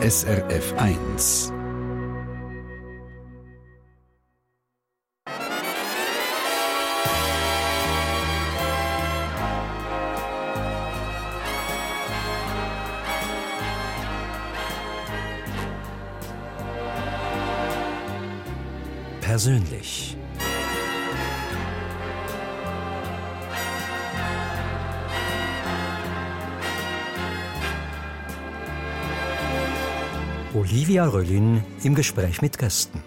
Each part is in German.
SRF 1. Persönlich. Olivia Röllin im Gespräch mit Gästen.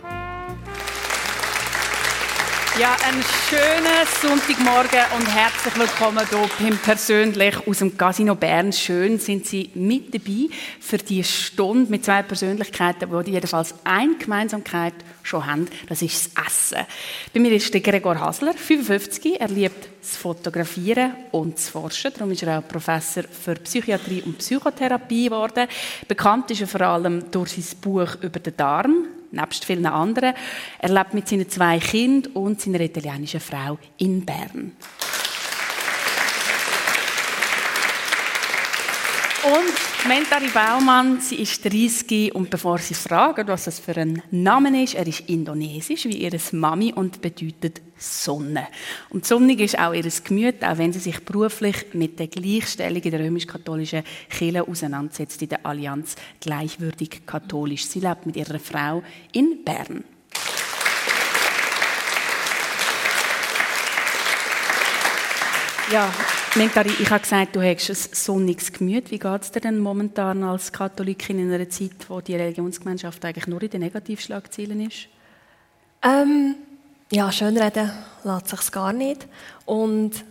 Ja, einen schönen Sonntagmorgen und herzlich willkommen hier beim Persönlich aus dem Casino Bern. Schön sind Sie mit dabei für die Stunde mit zwei Persönlichkeiten, die jedenfalls eine Gemeinsamkeit schon haben. Das ist das Essen. Bei mir ist der Gregor Hasler, 55. Er liebt das Fotografieren und das Forschen. Darum ist er auch Professor für Psychiatrie und Psychotherapie geworden. Bekannt ist er vor allem durch sein Buch über den Darm nebst vielen anderen. Er lebt mit seinen zwei Kindern und seiner italienischen Frau in Bern. Und Mentari Baumann, sie ist 30 und bevor Sie fragen, was das für ein Name ist, er ist indonesisch wie ihre Mami und bedeutet Sonne. Und sonnig ist auch ihr Gemüt, auch wenn sie sich beruflich mit der Gleichstellung in der römisch-katholischen Kirche auseinandersetzt, in der Allianz gleichwürdig katholisch. Sie lebt mit ihrer Frau in Bern. Ja, Mentari, ich habe gesagt, du hast ein sonniges Gemüt. Wie geht es dir denn momentan als Katholikin in einer Zeit, wo die Religionsgemeinschaft eigentlich nur in den Negativschlagzeilen ist? Ähm, ja, schön reden lässt sich gar nicht. Und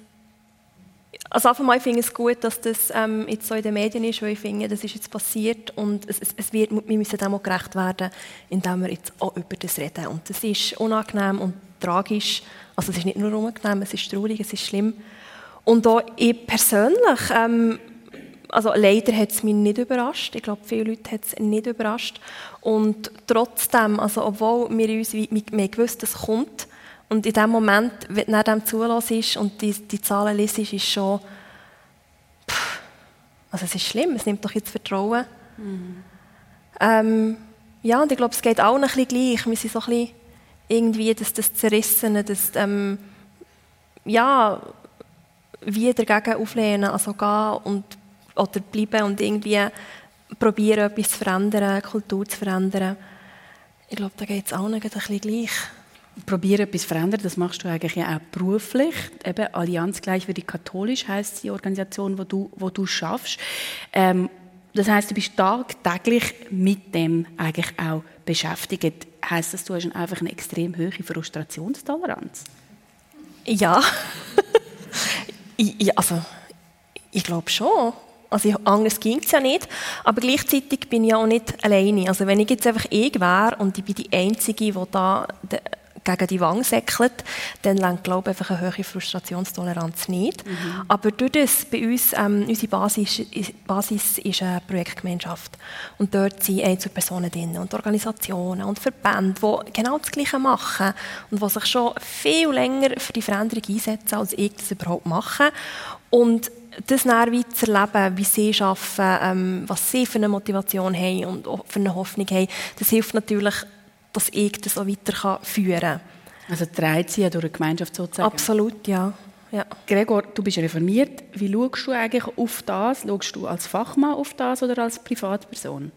also auf einmal finde ich es gut, dass das ähm, jetzt so in den Medien ist, weil ich finde, das ist jetzt passiert und es, es wird, wir müssen dem auch gerecht werden, indem wir jetzt auch über das reden. Und das ist unangenehm und tragisch. Also es ist nicht nur unangenehm, es ist traurig, es ist schlimm. Und auch ich persönlich, ähm, also leider hat es mich nicht überrascht. Ich glaube, viele Leute hat es nicht überrascht. Und trotzdem, also obwohl wir uns wir, wir gewusst, es kommt, und in dem Moment, wenn du dem zulassen ist und die, die Zahlen liest, ist schon, pff, also es ist schlimm, es nimmt doch jetzt Vertrauen. Mhm. Ähm, ja, und ich glaube, es geht auch ein bisschen gleich. Wir sind so ein bisschen irgendwie das, das Zerrissene, das, ähm, ja, wie dagegen auflehnen, also gehen und, oder bleiben und irgendwie probieren, etwas zu verändern, Kultur zu verändern. Ich glaube, da geht es auch nicht ein bisschen gleich. Probieren, etwas zu verändern, das machst du eigentlich ja auch beruflich. Eben Allianz gleichwürdig katholisch heißt die Organisation, wo du, wo du schaffst. Ähm, das heißt, du bist tagtäglich mit dem eigentlich auch beschäftigt. Heißt das, du hast einfach eine extrem hohe Frustrationstoleranz? Ja. Ich, also, ich glaube schon. Also anders ging es ja nicht. Aber gleichzeitig bin ich auch nicht alleine. Also wenn ich jetzt einfach ich wäre und ich bin die Einzige, die da gegen die Wange säckelt, dann langt, glaube ich, einfach eine hohe Frustrationstoleranz nicht. Mhm. Aber durch das, bei uns, ähm, unsere Basis, Basis ist eine Projektgemeinschaft. Und dort sind Einzelpersonen drin und Organisationen und Verbände, die genau das Gleiche machen und die sich schon viel länger für die Veränderung einsetzen, als ich das überhaupt mache. Und das dann wie zu erleben, wie sie arbeiten, ähm, was sie für eine Motivation haben und für eine Hoffnung haben, das hilft natürlich dass ich das auch weiter führen kann. Also trägt sie ja durch eine Gemeinschaft sozusagen? Absolut, ja. ja. Gregor, du bist reformiert. Wie schaust du eigentlich auf das? Schaust du als Fachmann auf das oder als Privatperson?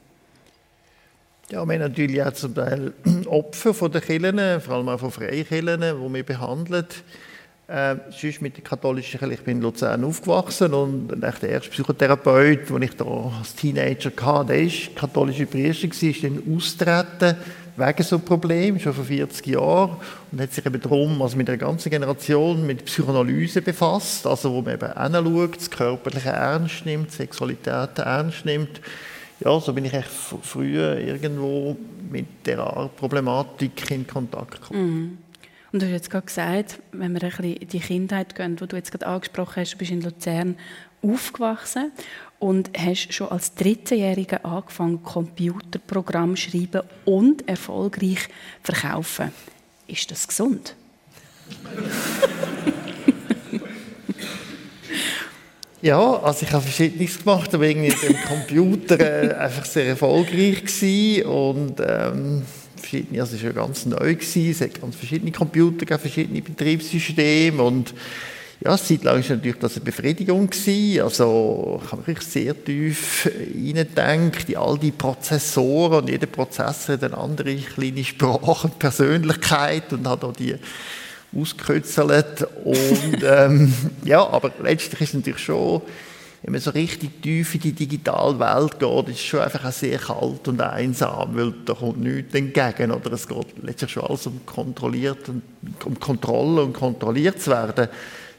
Ja, wir haben natürlich auch zum Teil Opfer von den Kirchen, vor allem auch von Freikirchen, die wir behandeln. Äh, sonst mit der katholischen Kirche, ich bin in Luzern aufgewachsen und der erste Psychotherapeut, den ich da als Teenager hatte, der war katholischer Priester, ist dann austreten wegen so Problem schon vor 40 Jahren und hat sich eben darum, also mit einer ganzen Generation mit Psychoanalyse befasst, also wo man eben hinschaut, das Körperliche ernst nimmt, Sexualität ernst nimmt. Ja, so bin ich echt früher irgendwo mit dieser Problematik in Kontakt gekommen. Mhm. Und du hast jetzt gerade gesagt, wenn wir ein bisschen in die Kindheit gehen, die du jetzt gerade angesprochen hast, du bist in Luzern aufgewachsen und hast schon als 13-Jähriger angefangen, Computerprogramm schreiben und erfolgreich verkaufen. Ist das gesund? Ja, also ich habe verschiedenes gemacht, aber irgendwie mit dem Computer äh, einfach sehr erfolgreich gewesen und ähm, also es war ja ganz neu gewesen, es hat ganz verschiedene Computer, verschiedene Betriebssysteme und ja, eine Zeit lang war natürlich das eine Befriedigung. Gewesen. Also ich habe mich sehr tief hineingedacht in all die Prozessoren und jeder Prozessor hat eine andere kleine Sprache und Persönlichkeit und hat auch die ausgekürzelt. Und ähm, ja, aber letztlich ist es natürlich schon, wenn man so richtig tief in die digitale Welt geht, ist es schon einfach auch sehr kalt und einsam, weil da kommt nichts entgegen. Oder es geht letztlich schon alles um kontrolliert und um Kontrolle und kontrolliert zu werden.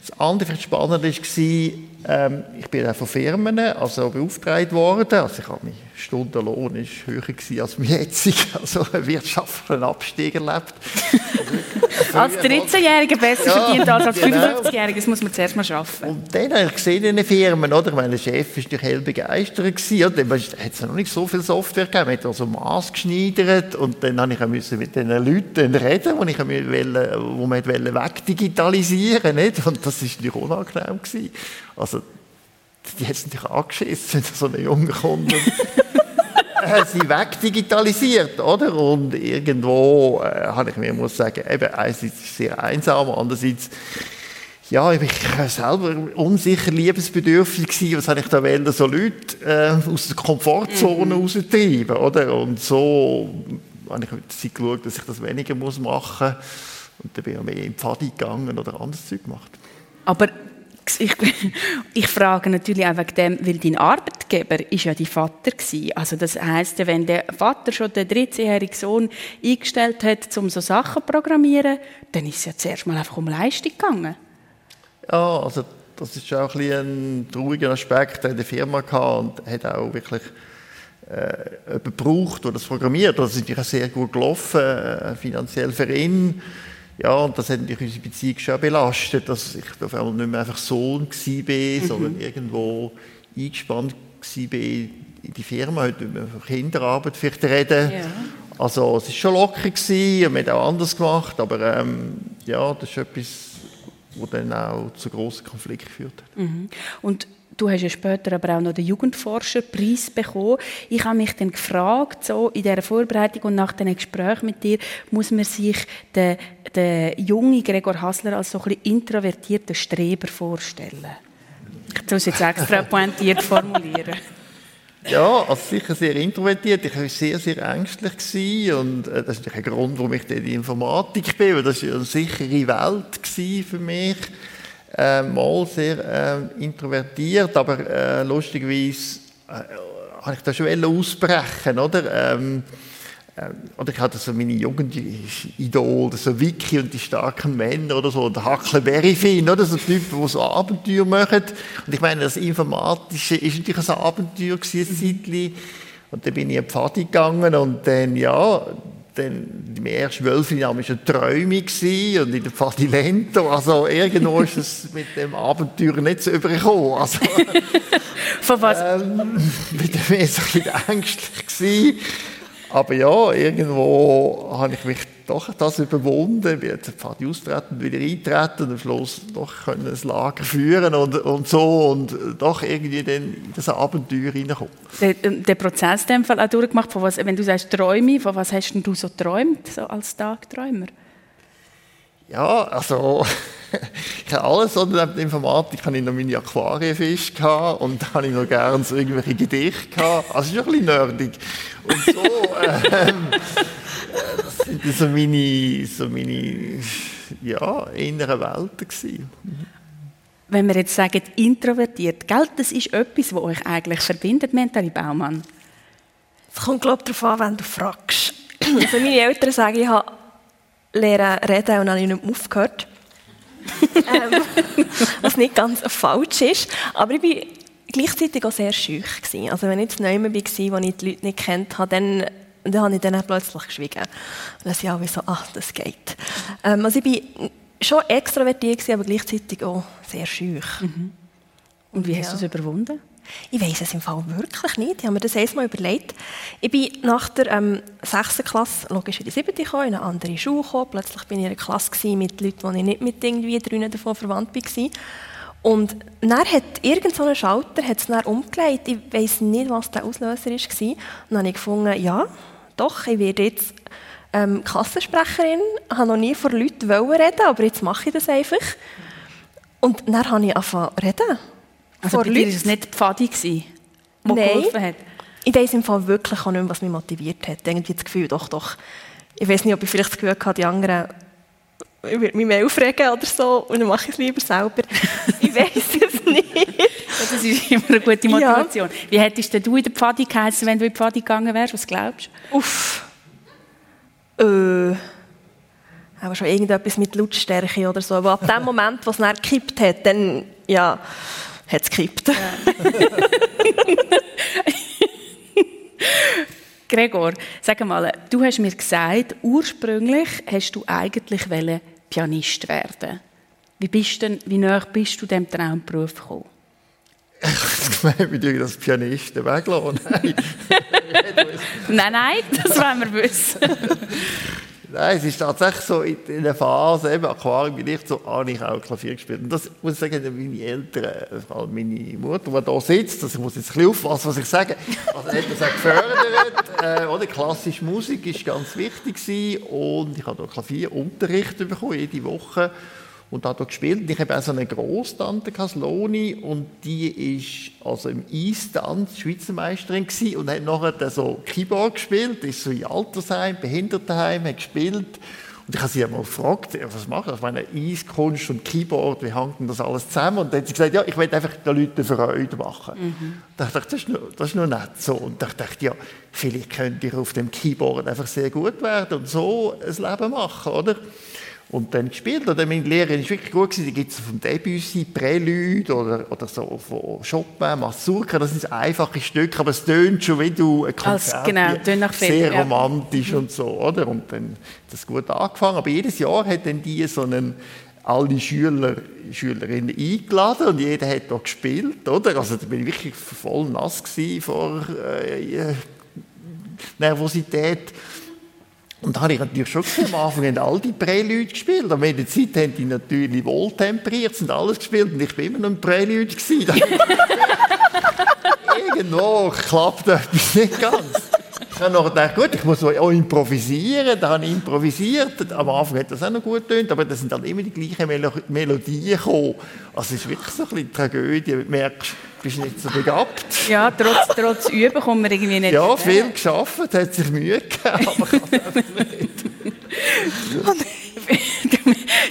Das andere vielleicht Spannende war, ähm, ich bin von Firmen also beauftragt worden. Also ich habe mein Stundenlohn ist höher als mein jetziger, also einen wirtschaftlichen Abstieg erlebt. als 13-Jähriger besser ja, verdient als als genau. 55-Jähriger, das muss man zuerst mal schaffen. Und dann habe ich gesehen in den Firmen, oder? Mein Chef war natürlich hell begeistert gewesen, oder? Dann hat es noch nicht so viel Software gegeben, man hat also Maß geschneidert und dann musste ich mit den Leuten reden, die ich wollte, wo man wegdigitalisieren wollte, und das war natürlich unangenehm gewesen. Also, die hat es natürlich angeschissen, so ein Junge kommt und sie wegdigitalisiert, oder? Und irgendwo äh, habe ich mir muss sagen, eben, einerseits ist es sehr einsam, andererseits ja, ich war selber unsicher, liebesbedürftig gewesen. Was habe ich da wollen, so Leute äh, aus der Komfortzone mhm. raustreiben, oder? Und so habe ich mit der Zeit geschaut, dass ich das weniger muss machen muss. Und dann bin ich mehr in die Pfadi gegangen oder anderes Zeug gemacht. Aber ich, ich, frage natürlich auch wegen dem, weil dein Arbeitgeber ist ja dein Vater war. Also das heisst, wenn der Vater schon den 13-jährigen Sohn eingestellt hat, um so Sachen zu programmieren, dann ist es ja zuerst mal einfach um Leistung gegangen. Ja, also das ist auch ein, ein trauriger Aspekt in der Firma gehabt und hat auch wirklich äh, gebraucht, der das programmiert. Das ist natürlich sehr gut gelaufen, äh, finanziell für ihn. Ja, und das hat natürlich unsere Beziehung schon belastet, dass ich auf einmal nicht mehr einfach Sohn war, mhm. sondern irgendwo eingespannt war in die Firma. Heute von Kinderarbeit vielleicht reden. Ja. Also es war schon locker gewesen, und wir haben auch anders gemacht, aber ähm, ja, das ist etwas, was dann auch zu grossen Konflikten geführt hat. Mhm. Und Du hast ja später aber auch noch den Jugendforscherpreis bekommen. Ich habe mich dann gefragt, so in dieser Vorbereitung und nach dem Gespräch mit dir, muss man sich den, den jungen Gregor Hassler als so ein bisschen introvertierten Streber vorstellen? Ich muss jetzt extra pointiert formulieren. Ja, also sicher sehr introvertiert. Ich war sehr, sehr ängstlich und äh, das ist ein Grund, warum ich in die Informatik bin, weil das war eine sichere Welt für mich äh, mal sehr äh, introvertiert, aber äh, lustigerweise äh, ich da schon ausbrechen, oder? Ähm, äh, oder ich hatte so meine Jugendidole, so Vicky und die starken Männer oder so, oder Huckleberry Finn, oder so Typen, die so Abenteuer machen. Und ich meine, das Informatische ist natürlich ein Abenteuer gewesen, ein. Und dann bin ich in die Pfade gegangen und dann, ja, dann im ersten Wölfinamen war eine Träume und in der Fadilento, also irgendwo ist es mit dem Abenteuer nicht so übergekommen. Also, Von was? Ähm, mehr so ein bisschen ängstlich gewesen. Aber ja, irgendwo habe ich mich doch das überwunden. Wir jetzt Pfadi austreten, wieder eintreten und am Schluss doch können ein Lager führen und, und so und doch irgendwie dann in das Abenteuer reinkommen. Den, ähm, den Prozess dem Fall auch durchgemacht, von was, wenn du sagst Träume, von was hast du so geträumt, so als Tagträumer? Ja, also ich habe alles, oder neben der Informatik habe ich noch meine Aquarienfische gehabt und da habe ich noch gerne so irgendwelche Gedichte gehabt. Also ist ein bisschen nerdig. Und so, ähm, das sind so meine, so meine ja, inneren Welten gewesen. Wenn wir jetzt sagen, introvertiert, gell, das ist etwas, was euch eigentlich verbindet, Mentali Baumann? Es kommt, glaube ich, darauf an, wenn du fragst. Also meine Eltern sagen, ich habe lernen reden und dann habe ich nicht aufgehört. Ähm, was nicht ganz falsch ist. Aber ich war gleichzeitig auch sehr schüch. Gewesen. Also wenn ich jetzt neu war, wo ich die Leute nicht kennt habe, dann, dann habe ich dann plötzlich geschwiegen. Und dann sind alle so, ach, das geht. Ähm, also ich war schon extrovertiert, aber gleichzeitig auch sehr schüch. Mhm. Und wie hast du es überwunden? Ich weiß es im Fall wirklich nicht. Ich habe mir das erstmal überlegt. Ich bin nach der ähm, 6. Klasse logisch in die 7. gekommen, in eine andere Schule gekommen. Plötzlich bin ich in einer Klasse mit Leuten, die ich nicht mit irgendwie drinnen davon verwandt war. Und dann hat irgend so ein Schalter hat's dann umgelegt. Ich weiß nicht, was der Auslöser war. Und dann habe ich gefunden, ja, doch, ich werde jetzt ähm, Kassensprecherin. Ich habe noch nie vor Leuten reden aber jetzt mache ich das einfach. Und dann habe ich angefangen zu reden. Also vor bei dir war es nicht die Pfadi, die geholfen hat? Weiß im Fall wirklich auch nicht mehr, was mich motiviert hat. Irgendwie das Gefühl, doch, doch. Ich weiß nicht, ob ich vielleicht das Gefühl hatte, die anderen ich würde mich mehr aufregen oder so und dann mache ich es lieber selber. ich weiß es nicht. Das ist immer eine gute Motivation. Ja. Wie hättest du in der Pfadi geheißen, wenn du in die Pfadi gegangen wärst? Was glaubst du? Uff. Äh. Aber schon irgendetwas mit Lautstärke oder so. Aber ab dem Moment, wo es dann gekippt hat, dann, ja, hat es gekippt. Ja. Gregor, sag mal, du hast mir gesagt, ursprünglich hast du eigentlich Pianist werden. Wie, bist denn, wie nah bist du diesem Traumberuf gekommen? Ich meine, wie ich das Pianisten weglassen? Nein. nein, nein, das wollen wir wissen. Nein, es ist tatsächlich so in der Phase, eben Aquarium, bin ich so, habe ich auch Klavier gespielt. Und das muss ich sagen, meine Eltern, vor allem meine Mutter, die da sitzt, also ich muss jetzt ein bisschen aufpassen, was ich sage, also hat das auch gefördert. äh, oder? Klassische Musik war ganz wichtig gewesen, und ich habe da Klavierunterricht bekommen, jede Woche und hat dort gespielt. Und ich habe auch so eine Großtante, Kasloni, und die ist also im Eistanz Schweizer Meisterin gewesen und hat nachher so Keyboard gespielt, ist so in Altersheim, Behindertenheim, hat gespielt. Und ich habe sie einmal gefragt, was macht das? Ich meine, Eiskunst und Keyboard, wie hängt denn das alles zusammen? Und dann hat sie gesagt, ja, ich will einfach den Leuten Freude machen. Mhm. Da dachte ich, das ist, noch, das ist nicht so. Und da dachte ich, ja, vielleicht könnt ihr auf dem Keyboard einfach sehr gut werden und so ein Leben machen, oder? Und dann gespielt. Oder meine Lehrerin ist wirklich gut gewesen. Die gibt es vom Debussy, Prelude oder, oder so von Chopin, Mazurka. Das sind einfache Stücke, aber es tönt schon wie du ein Konzert. genau, tönt nach Film, Sehr romantisch ja. und so, oder? Und dann hat das gut angefangen. Aber jedes Jahr hat dann die so einen alle Schüler, Schülerinnen eingeladen und jeder hat da gespielt, oder? Also da bin ich wirklich voll nass vor äh, Nervosität. Und da habe ich natürlich schon gesehen, am Anfang haben all die Prelude gespielt. Aber in der Zeit haben die natürlich wohltemperiert, sind alles gespielt. Und ich war immer noch ein Prelude. Irgendwo klappt etwas nicht ganz. Ich habe noch gedacht, gut, ich muss auch improvisieren. Da habe ich improvisiert. Am Anfang hat das auch noch gut getönt, aber da sind dann immer die gleichen Melo Melodien gekommen. Also es ist wirklich so ein bisschen Tragödie. Du merkst, du bist nicht so begabt. Ja, trotz, trotz Üben kommt man irgendwie nicht Ja, viel geschafft, hat sich Mühe gegeben, aber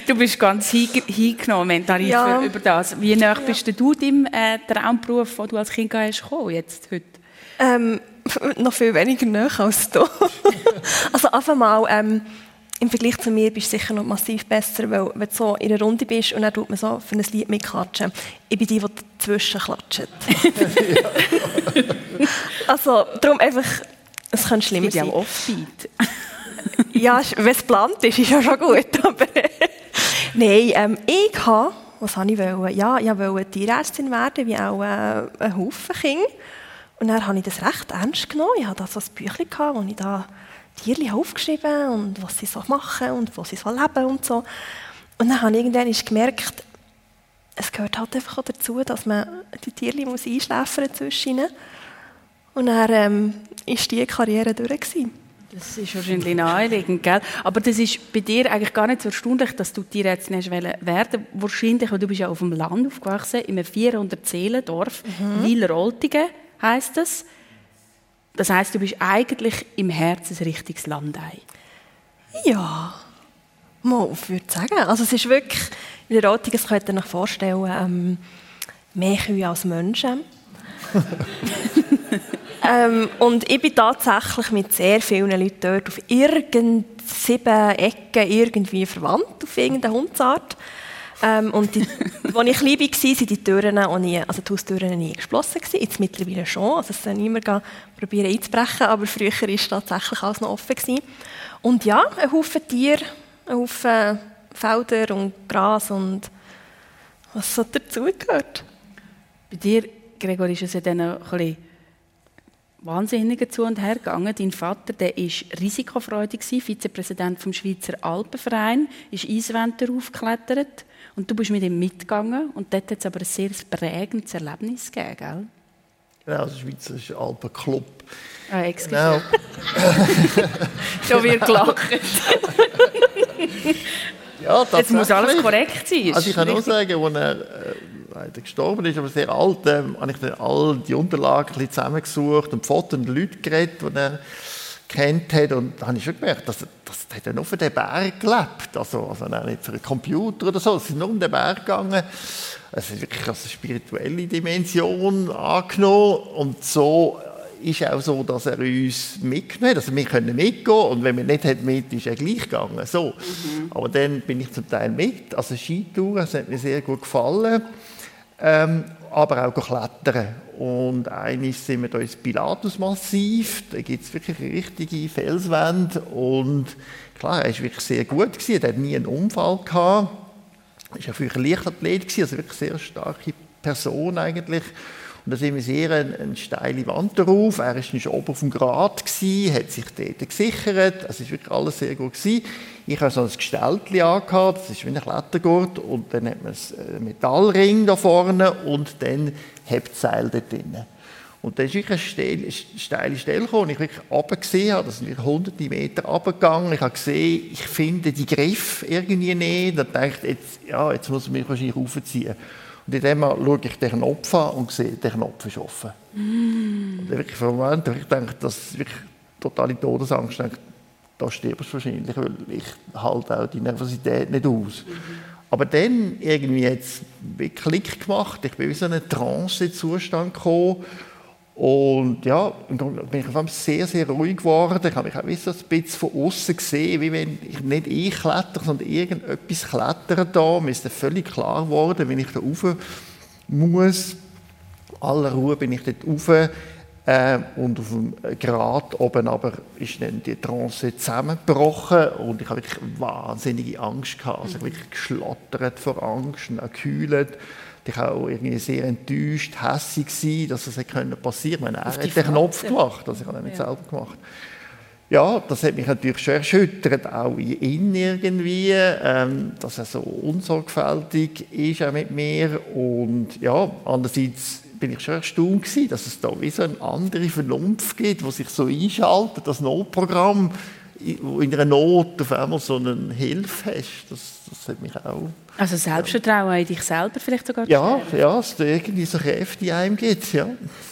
du bist ganz hingenommen, mental ja. über das. Wie nah ja. bist du deinem äh, Traumberuf, den du als Kind hast, gekommen, jetzt, heute? Ähm, noch viel weniger näher als du. also einfach mal, ähm, im Vergleich zu mir bist du sicher noch massiv besser, weil wenn du so in einer Runde bist und dann tut man so für ein Lied mitklatschen. Ich bin die, die dazwischen klatscht. also darum einfach, es könnte schlimmer sein. Ja auch Offbeat. ja, wenn es geplant ist, ist ja schon gut. Aber Nein, ähm, ich habe, was habe ich wollen? Ja, ich wollte Tierärztin werden, wie auch äh, ein Haufen Kinder. Und dann habe ich das recht ernst genommen. Ich hatte da so ein Büchlein, wo ich da Tierchen aufgeschrieben und was sie so machen und wo sie so leben und so. Und dann habe ich irgendwann gemerkt, es gehört halt einfach auch dazu, dass man die Tierchen muss einschläfern zwischen ihnen. Und dann ähm, ist diese Karriere durch. Gewesen. Das ist wahrscheinlich naheliegend, gell? Aber das ist bei dir eigentlich gar nicht so erstaunlich, dass du Tierärztin hast werden Wahrscheinlich, weil du bist ja auf dem Land aufgewachsen, in einem 400-Seelendorf, mhm. Wieler-Oltingen heißt das. Das heißt, du bist eigentlich im Herzen ein richtiges Landei. Ja, mal, ich würde sagen. Also es ist wirklich, in der Rotigen, das könnt ihr euch vorstellen, ähm, mehr Kühe als Menschen. ähm, und ich bin tatsächlich mit sehr vielen Leuten dort auf irgendeinen sieben Ecken irgendwie verwandt, auf irgendeine Hundsart. Ähm, und die, als ich klein war, waren die Türen auch nie, also die Haustüren nie geschlossen. Jetzt mittlerweile schon. Also es soll niemand probieren einzubrechen, aber früher war tatsächlich alles noch offen. Gewesen. Und ja, ein Haufen Tiere, ein Haufen Felder und Gras und was so dazugehört. Bei dir, Gregor, ist es ja dann ein bisschen Wahnsinniger zu und her gegangen. Dein Vater, der ist risikofreudig Vizepräsident vom Schweizer Alpenverein, ist Eiswände aufgeklettert und du bist mit ihm mitgegangen und dort hat es aber ein sehr prägendes Erlebnis gegeben, gell? Genau, der Schweizer Alpenclub. Ah, excuse. Genau. Schon wieder gelacht. ja, Jetzt muss alles korrekt sein. Also ich kann nur sagen, als er äh, gestorben ist, aber sehr alt, äh, habe ich dann all die Unterlagen ein zusammengesucht und Fotos und Leute geredet, die er kennt hat. Und da habe ich schon gemerkt, dass, dass er nur für den Berg gelebt. Also, also nicht für einen Computer oder so. Es ist nur um den Berg gegangen. Es ist wirklich eine spirituelle Dimension angenommen. Und so ist auch so, dass er uns mitgenommen hat. Also wir können mitgehen und wenn wir nicht mit, ist er gleich gegangen. So. Mhm. Aber dann bin ich zum Teil mit. Also Skitour, das hat mir sehr gut gefallen. Ähm, aber auch klettern. Und eines sind wir da ins Pilatus-Massiv. Da gibt es wirklich richtige Felswände. Und klar, er war wirklich sehr gut. Er hat nie einen Unfall. Er war früher Leichtathlet, also wirklich sehr starke Person eigentlich. Und da sind wir sehr eine, eine steile Wand darauf. Er war schon oben auf dem Grat, hat sich dort gesichert. Es war wirklich alles sehr gut. Gewesen. Ich habe so ein Gestelltchen angehabt, das ist wie ein Klettergurt. Und dann hat man einen Metallring da vorne und dann Hebseil dort drin. Und dann ist wirklich eine steile Stelle gekommen, ich wirklich runtergesehen habe, das sind hunderte Meter runtergegangen. Ich habe gesehen, ich finde die Griff irgendwie nicht. Dann dachte ich, jetzt, ja, jetzt muss ich mich wahrscheinlich raufziehen. Und in dem Mal schaue ich den Knopf an und sehe, der Knopf ist offen. Mm. Und wirklich für einen Moment habe ich gedacht, das ist wirklich totale Todesangst. Ich dachte, da stirbst du wahrscheinlich, weil ich halte auch die Nervosität nicht aus. Mhm. Aber dann irgendwie jetzt Klick gemacht, ich bin in so einen Trance-Zustand gekommen und ja, dann bin ich auf einmal sehr, sehr ruhig geworden. Ich habe mich auch so ein bisschen von außen gesehen, wie wenn ich nicht ich klettere, sondern irgendetwas klettert da. Mir ist dann völlig klar geworden, wenn ich da rauf muss. Aller Ruhe bin ich dort rauf. Äh, und auf dem Grat oben aber ist dann die Trance zusammengebrochen und ich habe wirklich wahnsinnige Angst gehabt. Also ich habe wirklich geschlottert vor Angst und auch gekühlt. Ich war auch irgendwie sehr enttäuscht, hässlich gewesen, dass das passieren konnte. Er hat den Knopf gemacht, also ich habe ihn nicht ja. selber gemacht. Ja, das hat mich natürlich schon erschüttert, auch in ihn irgendwie, ähm, dass er so unsorgfältig ist auch mit mir und ja, andererseits bin ich schon erstaunt gewesen, dass es da wie so eine andere Vernunft gibt, wo sich so einschaltet, das Notprogramm, wo in einer Not auf einmal so eine Hilfe hast. Das, das hat mich auch also Selbstvertrauen in dich selber vielleicht sogar? Ja, ja, es irgendwie so Kräfte in einem gibt, ja.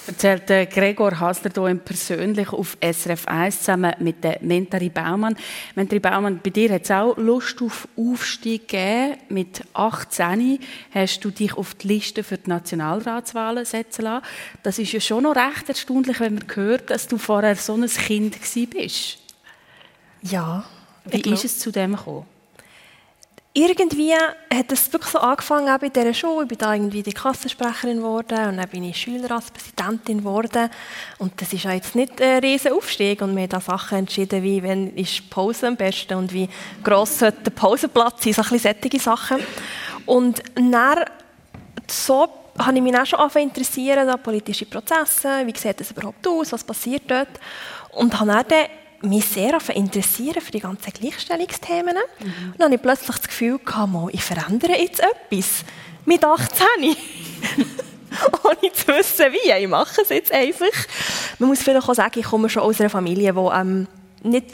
Erzählt äh, Gregor Hasler hier persönlich auf SRF 1 zusammen mit der Mentari Baumann. Mentari Baumann, bei dir hat es auch Lust auf Aufstieg gegeben. Mit 18 hast du dich auf die Liste für die Nationalratswahlen setzen lassen. Das ist ja schon noch recht erstaunlich, wenn man hört, dass du vorher so ein Kind bist. Ja. Wie ist es zu dem gekommen? Irgendwie hat es wirklich so angefangen, auch bei dieser Schule. Ich bin da irgendwie die Klassensprecherin geworden und dann bin ich Schülerratspräsidentin geworden. Und das ist jetzt nicht ein riesen Aufstieg. Und wir haben da Sachen entschieden, wie wenn ist Pause am besten und wie gross sollte der Pausenplatz sein, so ein bisschen solche Sachen. Und dann, so habe ich mich auch schon angefangen interessieren, da politische Prozesse, wie sieht das überhaupt aus, was passiert dort. Und habe dann mich sehr interessieren für die ganzen Gleichstellungsthemen. Mhm. Und dann habe ich plötzlich das Gefühl gehabt, ich verändere jetzt etwas. Mit 18. Ohne zu wissen, wie. Ich mache es jetzt einfach. Man muss vielleicht auch sagen, ich komme schon aus einer Familie, die ähm, nicht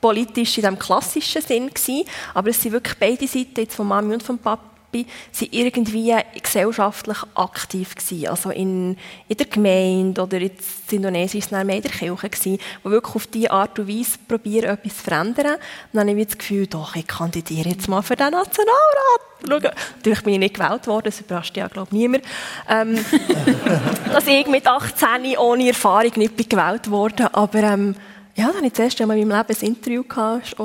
politisch in dem klassischen Sinn war, aber es sind wirklich beide Seiten, jetzt von Mami und von Papa, bin, sind irgendwie gesellschaftlich aktiv gewesen. Also in, in der Gemeinde oder in Indonesien war es mehr in der Kirche gewesen, wo wirklich auf diese Art und Weise probieren, etwas zu verändern. Und dann habe ich das Gefühl, doch, ich kandidiere jetzt mal für den Nationalrat. Schauen. Natürlich bin ich nicht gewählt worden, das überrascht ja, glaube ich, niemand. Ähm, dass ich mit 18 ohne Erfahrung nicht gewählt worden, aber ähm, ja, dann habe ich zuerst einmal in meinem Leben ein Interview gehabt,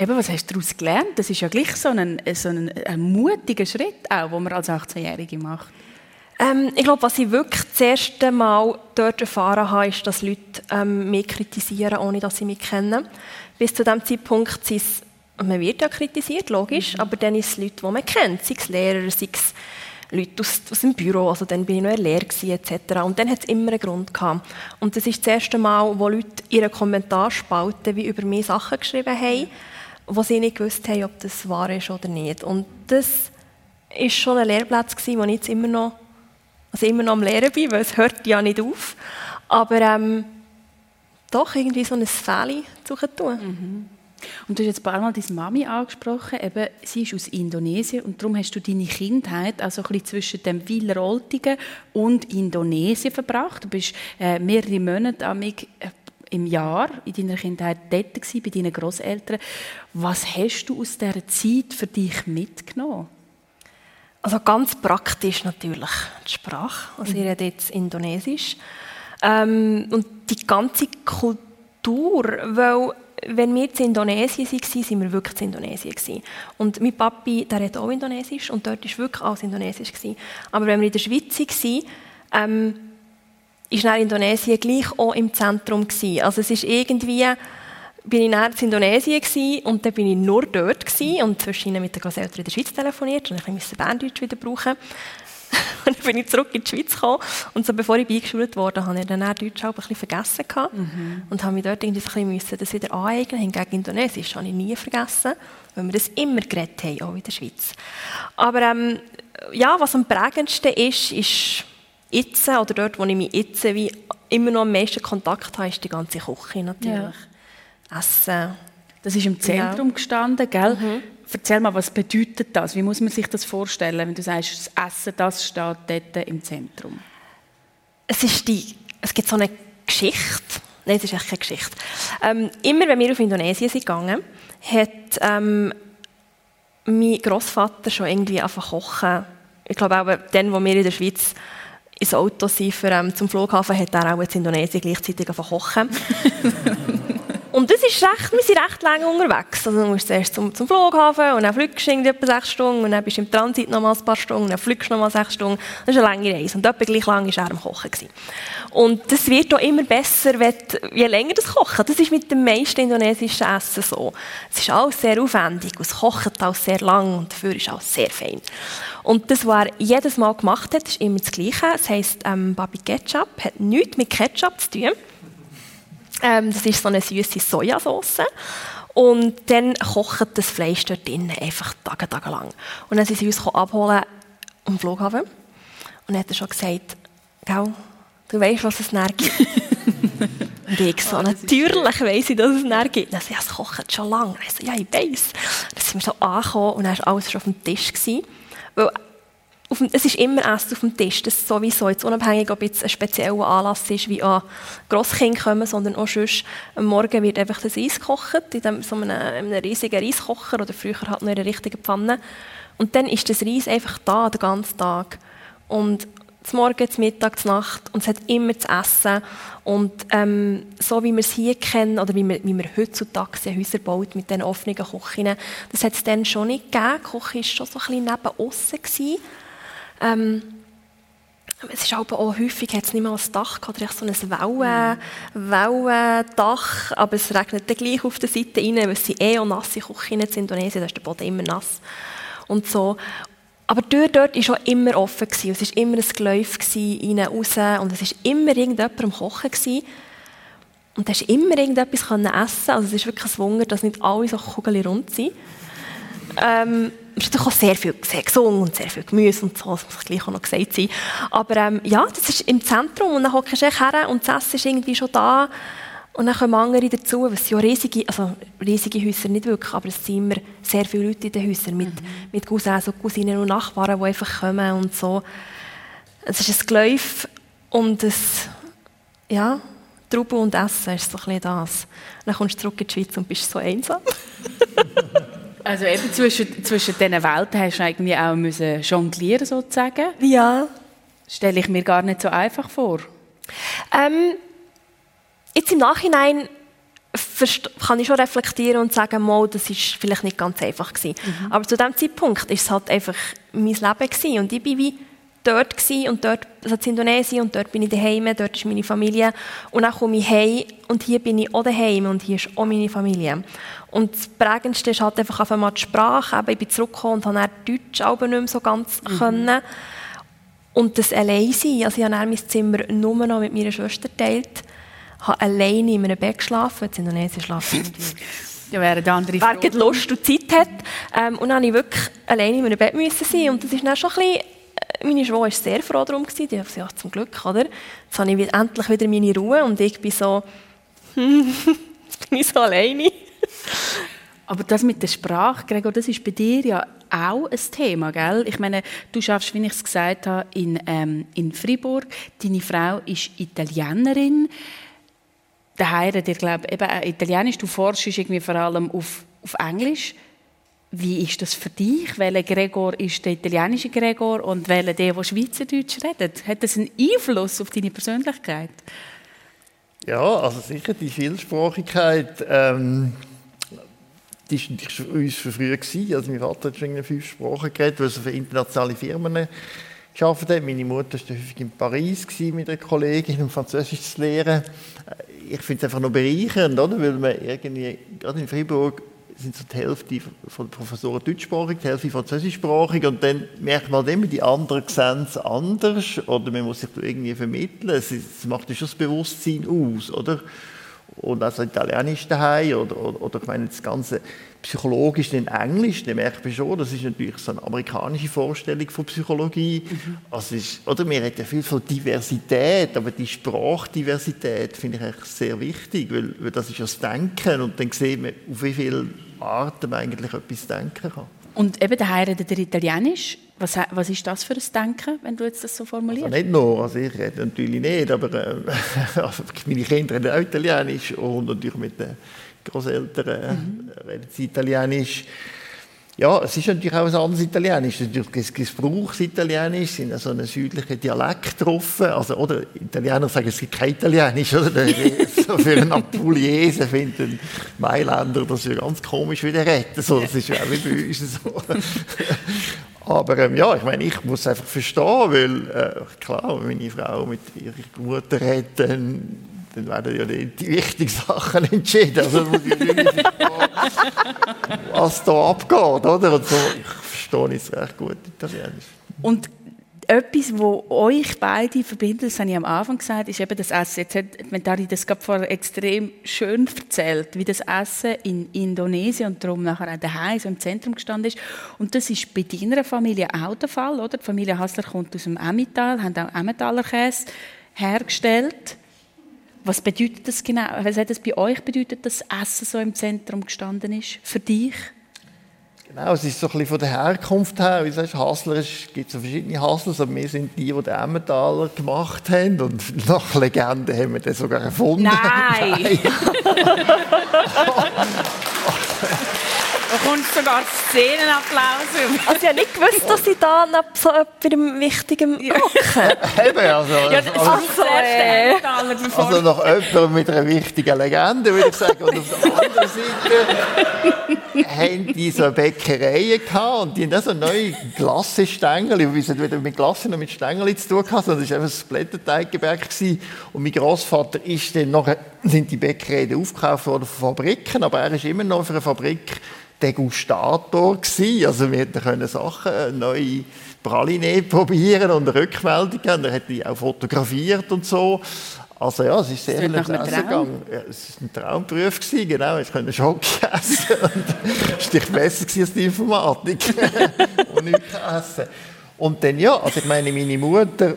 Eben, was hast du daraus gelernt? Das ist ja gleich so ein, so ein, ein mutiger Schritt, auch, den man als 18-Jährige macht. Ähm, ich glaube, was ich wirklich das erste Mal dort erfahren habe, ist, dass Leute ähm, mich kritisieren, ohne dass sie mich kennen. Bis zu diesem Zeitpunkt sind es, man wird ja kritisiert, logisch, mhm. aber dann ist es Leute, die man kennt, sei es Lehrer, sei es Leute aus, aus dem Büro, also dann bin ich noch in Lehre etc. Und dann hat es immer einen Grund gehabt. Und das ist das erste Mal, wo Leute ihre Kommentarspalten wie über mich Sachen geschrieben haben, wo sie nicht gewusst haben, ob das wahr ist oder nicht. Und das ist schon ein Lehrplatz wo ich jetzt immer noch, also immer noch am Lehren bin, weil es hört ja nicht auf. Aber ähm, doch irgendwie so ein Fehler zu tun. Mhm. Und du hast jetzt ein paar Mal deine Mami angesprochen, eben, sie ist aus Indonesien und darum hast du deine Kindheit also ein bisschen zwischen dem Wileroltigen und Indonesien verbracht. Du bist äh, mehrere Monate äh, im Jahr in deiner Kindheit dort gewesen, bei deinen Großeltern. Was hast du aus dieser Zeit für dich mitgenommen? Also ganz praktisch natürlich die Sprache. Also ich rede jetzt Indonesisch. Ähm, und die ganze Kultur, weil wenn wir in Indonesien waren, sind wir wirklich in Indonesien. Und mein Papi, der redet auch Indonesisch und dort war wirklich alles Indonesisch. Aber wenn wir in der Schweiz waren, ähm, ist Indonesien gleich auch im Zentrum. Also es ist irgendwie bin ich dann in Indonesien gewesen, und dann bin ich nur dort gewesen, und zwischen mit den Großeltern in der Schweiz telefoniert und ich musste Berndeutsch wieder brauchen. und dann bin ich zurück in die Schweiz gekommen und so bevor ich eingeschult wurde, habe ich dann Deutsch auch ein bisschen vergessen gehabt mhm. und habe mich dort irgendwie so ein bisschen das wieder aneignen. Hingegen Indonesisch habe ich nie vergessen, weil wir das immer geredet haben, auch in der Schweiz. Aber ähm, ja, was am prägendsten ist, ist jetzt, oder dort, wo ich mich jetzt wie immer noch am meisten Kontakt habe, ist die ganze Küche natürlich. Ja. Essen. Das ist im Zentrum ja. gestanden, gell? Mhm. Erzähl mal, was bedeutet das? Wie muss man sich das vorstellen, wenn du sagst, das Essen, das steht dort im Zentrum? Es, ist die, es gibt so eine Geschichte. Nein, es ist echt keine Geschichte. Ähm, immer wenn wir auf Indonesien sind gegangen, hat ähm, mein Großvater schon irgendwie angefangen kochen. Ich glaube auch, dann, wo wir in der Schweiz ins Auto sind für, ähm, zum Flughafen, hat er auch in Indonesien gleichzeitig angefangen kochen. Und das ist recht, wir sind recht lange unterwegs. Also du musst zuerst zum, zum Flughafen und dann fliegst du etwa sechs Stunden und dann bist du im Transit noch mal ein paar Stunden, dann fliegst du noch mal sechs Stunden. Das ist eine lange Reise und etwa gleich lang war er am Kochen. Gewesen. Und das wird auch immer besser, je länger das Kochen. Das ist mit dem meisten indonesischen Essen so. Es ist alles sehr aufwendig und es kocht auch sehr lang und dafür ist alles sehr fein. Und das, was er jedes Mal gemacht hat, ist immer das Gleiche. Das heisst, ähm, Babi Ketchup hat nichts mit Ketchup zu tun. Ähm, das ist so eine süße Sojasauce. Und dann kocht das Fleisch dort drinnen einfach Tage, Tage lang. Und dann sind sie uns abholen am Flughafen. Und dann hat er schon gesagt, Gell, du weißt, was es näher gibt. Und ich so, oh, natürlich weiss ich, dass es näher gibt. Dann so, ja, es kocht schon lange. Und ich so, ja, ich weiss. Dann sind wir so angekommen und dann war alles schon auf dem Tisch. Gewesen. Weil auf, es ist immer Essen auf dem Tisch, das ist sowieso. Jetzt unabhängig, ob jetzt ein spezieller Anlass ist, wie an Grosskinder kommen, sondern auch sonst. Am Morgen wird einfach das Eis gekocht, in dem, so einem, einem riesigen Reiskocher oder früher halt noch in einer richtigen Pfanne. Und dann ist das Reis einfach da, den ganzen Tag. Und zum Morgen, zum Mittag, zur Nacht und es hat immer zu essen. Und ähm, so wie wir es hier kennen oder wie wir, wie wir heutzutage Häuser baut mit den offenen Küchen, das hat es dann schon nicht gegeben. Die Küche war schon so ein bisschen neben aussen. Ähm, es ist aber auch häufig, hat es nicht mal ein Dach gehabt, oder so ein Wellen, mhm. Wellendach, aber es regnet dann gleich auf der Seite rein, weil sind eh auch nasse Küchen in Indonesien, da ist der Boden immer nass und so. Aber die Tür dort war schon immer offen. Gewesen. Es war immer ein Geläuf, rein, raus. Und es war immer irgendjemand am Kochen. Gewesen. Und du hast immer irgendetwas essen Also es ist wirklich ein Wunder, dass nicht alle so Kugeln rund sind. Ähm, es ist natürlich auch sehr viel sehr gesund und sehr viel Gemüse und so, das muss gleich auch noch gesagt sein. Aber ähm, ja, das ist im Zentrum und dann hockst du her und das Essen ist irgendwie schon da. Und dann kommen andere dazu, es sind ja riesige, also riesige Häuser nicht wirklich, aber es sind immer sehr viele Leute in den Häusern mit, mhm. mit Cousins und Cousinen und Nachbarn, die einfach kommen und so. Es ist ein Geläuf und ein, ja, Trauben und Essen ist so ein bisschen das. Dann kommst du zurück in die Schweiz und bist so einsam. Also eben zwischen, zwischen diesen Welten hast du irgendwie auch müssen jonglieren sozusagen. Ja. Stelle ich mir gar nicht so einfach vor. Ähm, jetzt im Nachhinein kann ich schon reflektieren und sagen, mal, das ist vielleicht nicht ganz einfach gewesen. Mhm. Aber zu dem Zeitpunkt ist es halt einfach mein Leben gewesen. und ich bin wie dort gewesen, und dort, also in Indonesien, und dort bin ich daheim, dort ist meine Familie. Und dann komme ich heim, und hier bin ich auch daheim, und hier ist auch meine Familie. Und das Prägendste ist halt einfach auf einmal die Sprache. Eben, ich bin zurückgekommen und habe Deutsch auch nicht mehr so ganz mhm. können. Und das Alleinsein, also ich habe mein Zimmer nur noch mit meiner Schwester geteilt, habe alleine in einem Bett geschlafen, in Indonesien schlafen Ja, wäre der andere Wer Lust und Zeit hat. Ähm, und dann musste ich wirklich alleine in meinem Bett müssen sein. Und das ist dann schon ein bisschen, meine Schwester war sehr froh darum. Die hat gesagt, ja, zum Glück, oder? Jetzt habe ich endlich wieder meine Ruhe und ich bin so, bin ich so alleine. Aber das mit der Sprache, Gregor, das ist bei dir ja auch ein Thema, gell? Ich meine, du schaffst, wie ich es gesagt habe, in, ähm, in Fribourg. Deine Frau ist Italienerin. Der heiratet, ich glaube, eben Italienisch. Du forschst irgendwie vor allem auf, auf Englisch. Wie ist das für dich? Welcher Gregor ist der italienische Gregor und welcher der, der Schweizerdeutsch redet? Hat das einen Einfluss auf deine Persönlichkeit? Ja, also sicher die Vielsprachigkeit. Ähm das war für uns schon früher. Also mein Vater hat schon fünf Sprachen geredet, weil er für internationale Firmen gearbeitet hat. Meine Mutter war häufig in Paris mit einer Kollegin, um Französisch zu lernen. Äh, ich finde es einfach noch bereichernd, oder? weil man irgendwie, gerade in Freiburg, sind so die Hälfte von Professoren deutschsprachig, die Hälfte französischsprachig und dann merkt man immer, die anderen sehen es anders oder man muss sich irgendwie vermitteln. Es, macht ja schon das Bewusstsein aus, oder? und also Italienisch daheim oder, oder, oder ich meine das ganze psychologisch in Englisch, dann merkt man schon, das ist natürlich so eine amerikanische Vorstellung von Psychologie. Mhm. Also ist, oder wir reden ja viel von Diversität, aber die Sprachdiversität finde ich eigentlich sehr wichtig, weil, weil das ist ja das Denken und dann sieht man, auf wie viele Arten man eigentlich etwas denken kann. Und eben der heiratet der Italienisch. Was, was ist das für ein Denken, wenn du jetzt das so formulierst? Also nicht nur, also ich rede natürlich nicht, aber äh, also meine Kinder reden auch Italienisch und natürlich mit den Großeltern mhm. reden sie Italienisch. Ja, es ist natürlich auch ein anderes Italienisch. Natürlich das Gebrauchsitalienisch sind also einen südlichen Dialekt drauf. Also, oder Italiener sagen, es gibt kein Italienisch. Oder? so für einen Apuliese finden Mailänder das ja ganz komisch, wie der redet. So, das ist ja auch wie bei uns so. Aber ähm, ja, ich meine, ich muss einfach verstehen, weil äh, klar, wenn meine Frau mit ihrer Mutter redet, dann dann werden ja die, die wichtigen Sachen entschieden. Also muss ich verstehen, was da abgeht, oder? Und so, ich verstehe es recht gut, Italienisch. Und etwas, was euch beide verbindet, das habe ich am Anfang gesagt, ist eben das Essen. Jetzt hat Mentari das gerade vorher extrem schön erzählt, wie das Essen in Indonesien und darum nachher auch daheim so im Zentrum gestanden ist. Und das ist bei deiner Familie auch der Fall, oder? Die Familie Hassler kommt aus dem Emmental, haben auch Emmentaler Käse hergestellt. Was bedeutet das genau? Was hat das bei euch bedeutet, dass Essen so im Zentrum gestanden ist? Für dich? Genau, es ist so ein bisschen von der Herkunft her, wie sagst, Hasler, es gibt so verschiedene Haslers, aber wir sind die, die den Emmentaler gemacht haben und nach Legende haben wir den sogar erfunden. Nein! Nein. Da kommst sogar Szenenapplaus. Also ich habe nicht gewusst, dass sie da nach so etwas Wichtigem machen. Eben, also, ja, das also, also, äh, also nach jemandem mit einer wichtigen Legende, würde ich sagen. Und auf der anderen Seite haben die so Bäckereien gehabt und die haben auch so neue Glassestängel. Ich weiß nicht, weder mit Glasse noch mit Stängeln zu tun gehabt, sondern es war einfach ein Blätterteiggebäck. Und mein Großvater ist dann nachher, sind die Bäckereien aufgekauft worden von Fabriken, aber er ist immer noch für eine Fabrik Degustator gewesen. Also wir können Sachen, äh, neue Praline probieren und eine Rückmeldung geben. Er hat die auch fotografiert und so. Also ja, es ist sehr viel Essen gegangen. Ja, es war ein Traumberuf, gewesen, genau. Ich konnte Schock essen. Es war besser als die Informatik. und nichts essen. Und dann ja, also ich meine, meine Mutter,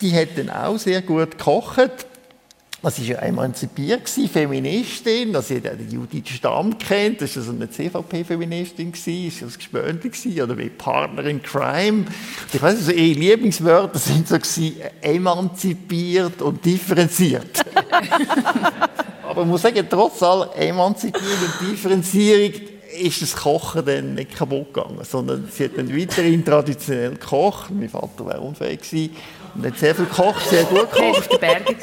die hat dann auch sehr gut gekocht. Sie war ja emanzipiert, Feministin, also hat die Judith Stamm kennt, das war eine CVP-Feministin, ist das Gespönte oder wie Partner in Crime. Ich weiß also ihre Lieblingswörter sind so emanzipiert und differenziert. Aber ich muss sagen, trotz aller Emanzipierung und Differenzierung ist das Kochen dann nicht kaputt gegangen, sondern sie hat dann weiterhin traditionell gekocht. Mein Vater wäre unfähig und hat sehr viel gekocht, sehr gut gekocht. Berge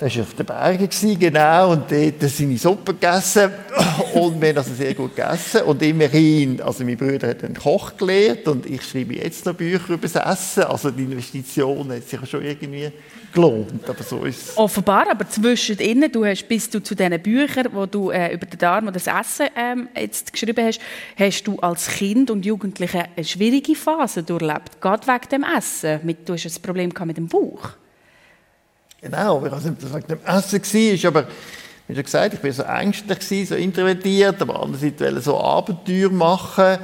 Da war auf den Bergen, genau, und dort seine Suppe gegessen. Und wir haben also sehr gut gegessen. Und immerhin, also mein Bruder hat einen Koch gelehrt und ich schreibe jetzt noch Bücher über das Essen. Also die Investition hat sich schon irgendwie gelohnt. Aber so ist Offenbar, aber zwischendrin, du hast, bis du zu diesen Büchern, wo du äh, über den Darm oder das Essen ähm, jetzt geschrieben hast, hast du als Kind und Jugendliche eine schwierige Phase durchlebt, gerade wegen dem Essen. Du hast ein Problem mit dem Bauch. Genau, ich weiß nicht, ob das wegen dem Essen war, aber wie schon gesagt, ich war so ängstlich, so introvertiert, aber andererseits wollte so Abenteuer machen.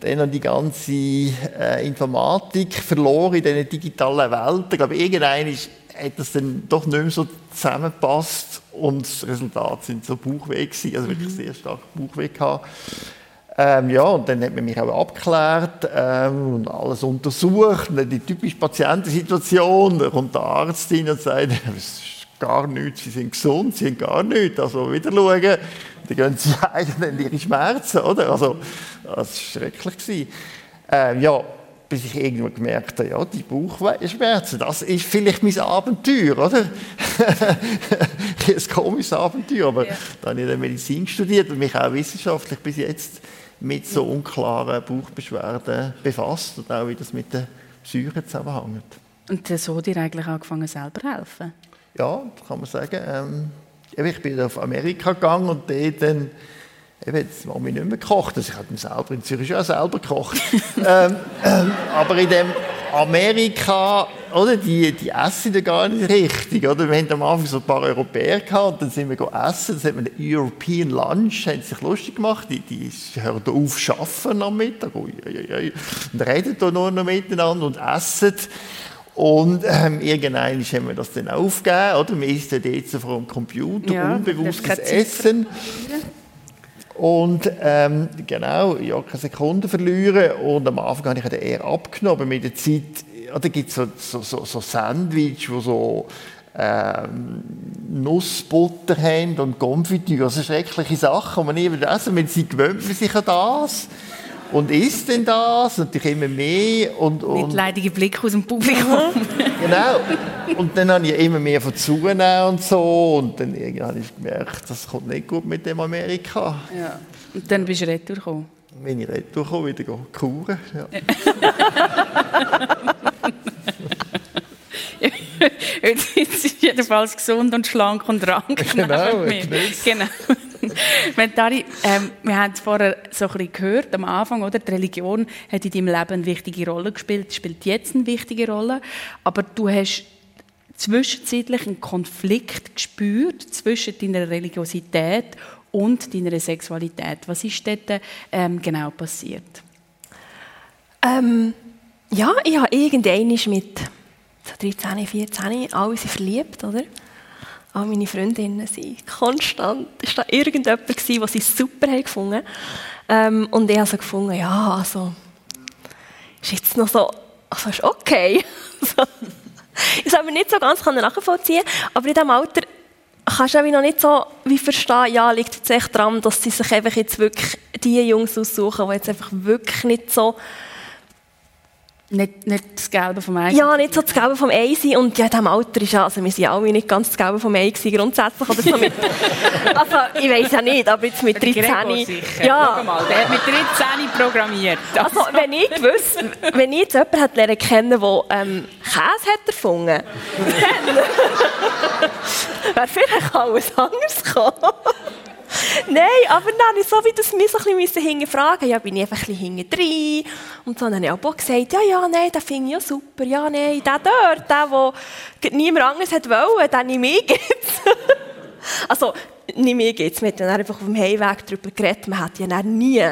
Dann noch die ganze äh, Informatik verloren in diesen digitalen Welten. Ich glaube, irgendwann ist, hat das dann doch nicht mehr so zusammengepasst und das Resultat sind so Bauchweh gewesen, also wirklich mhm. sehr stark Bauchweh gehabt. Ähm, ja, und dann hat man mich auch abgeklärt ähm, und alles untersucht. Und dann die typische Patientensituation, da kommt der Arzt hin und sagt, es ist gar nichts, Sie sind gesund, Sie haben gar nichts. Also wieder schauen, dann gehen Sie eigentlich in Ihre Schmerzen, oder? Also, das war schrecklich. Ähm, ja, bis ich irgendwann gemerkt habe, ja, die Bauchschmerzen, das ist vielleicht mein Abenteuer, oder? ein komisches Abenteuer, aber ja. dann habe ich dann Medizin studiert und mich auch wissenschaftlich bis jetzt mit so unklaren Bauchbeschwerden befasst und auch wie das mit der Psyche zusammenhängt. Und so dir eigentlich angefangen selber helfen? Ja, kann man sagen. Ähm, ich bin auf Amerika gegangen und dort dann Eben, jetzt haben wir nicht mehr gekocht. Also ich habe selber in Zürich auch selber gekocht. ähm, ähm, aber in dem Amerika, oder, die, die essen da gar nicht richtig. Oder? Wir hatten am Anfang so ein paar Europäer gehabt dann sind wir essen. Das hat man den European Lunch, haben sich lustig gemacht. Die, die hören da auf arbeiten am Mittag. Ui, ui, ui. Und reden da nur noch miteinander und essen. Und ähm, irgendwann haben wir das dann aufgegeben. Oder? Man isst ja jetzt vor dem Computer, ja, unbewusstes Essen. Und ähm, genau, ja, keine Sekunde verlieren. Und am Anfang habe ich dann eher abgenommen. Mit der Zeit, ja, da gibt es so, so, so, so Sandwich, wo so ähm, Nussbutter haben und Konfitüre. Also schreckliche Sachen, die man nie essen. Wenn sie gewöhnt sich an das und isst denn das? Natürlich immer mehr. Und, und Mitleidige Blick aus dem Publikum. genau. Und dann habe ich immer mehr von zugenommen und so. Und dann habe ich gemerkt, das kommt nicht gut mit dem Amerika. Ja. Und dann bist du retour gekommen? Bin ich retour gekommen, wieder kuren. Ja. Jetzt ist jedenfalls gesund und schlank und rank. Genau, genau. Mentari, ähm, wir haben es vorher so ein bisschen gehört am Anfang, oder? Die Religion hat in deinem Leben eine wichtige Rolle gespielt, spielt jetzt eine wichtige Rolle, aber du hast zwischenzeitlich einen Konflikt gespürt zwischen deiner Religiosität und deiner Sexualität. Was ist dort ähm, genau passiert? Ähm, ja, ich habe irgendwann mit 13, 14 alle sind verliebt, oder? All meine Freundinnen sind konstant. War da irgendjemand, der sie super gefunden ähm, Und ich habe so gefunden, ja, also, ist jetzt noch so, also ist okay. ich habe mir nicht so ganz nachvollziehen aber in diesem Alter kannst du noch nicht so wie verstehen, ja, liegt es echt daran, dass sie sich einfach jetzt wirklich die Jungs aussuchen, die jetzt einfach wirklich nicht so nicht, nicht das Gelbe vom Ei. Ja, nicht so das Gelbe vom Ei sein. Und ja, in diesem Alter ist ja, also wir sind alle nicht ganz das Gelbe vom Ei gewesen, grundsätzlich. Oder so mit, also, ich weiß ja nicht, aber jetzt mit 13... Ja. Schau mal, der hat mit 13 programmiert. Also, wenn ich wüsste, wenn ich jetzt jemanden hätte lernen kennen, der ähm, Käse hat erfunden, dann wäre vielleicht alles anders gekommen. Nein, aber dann ich so wie das mich so ein bisschen hinterfragen ja, bin ich einfach ein bisschen hinten. Und dann habe ich auch gesagt, ja, ja, nein, das finde ich ja super, ja, nein, der dort, der, der niemand anderes hat wollen, den nehme ich jetzt. also, nicht mir geht's. Wir haben dann einfach auf dem Heimweg darüber geredet, man hat ja nie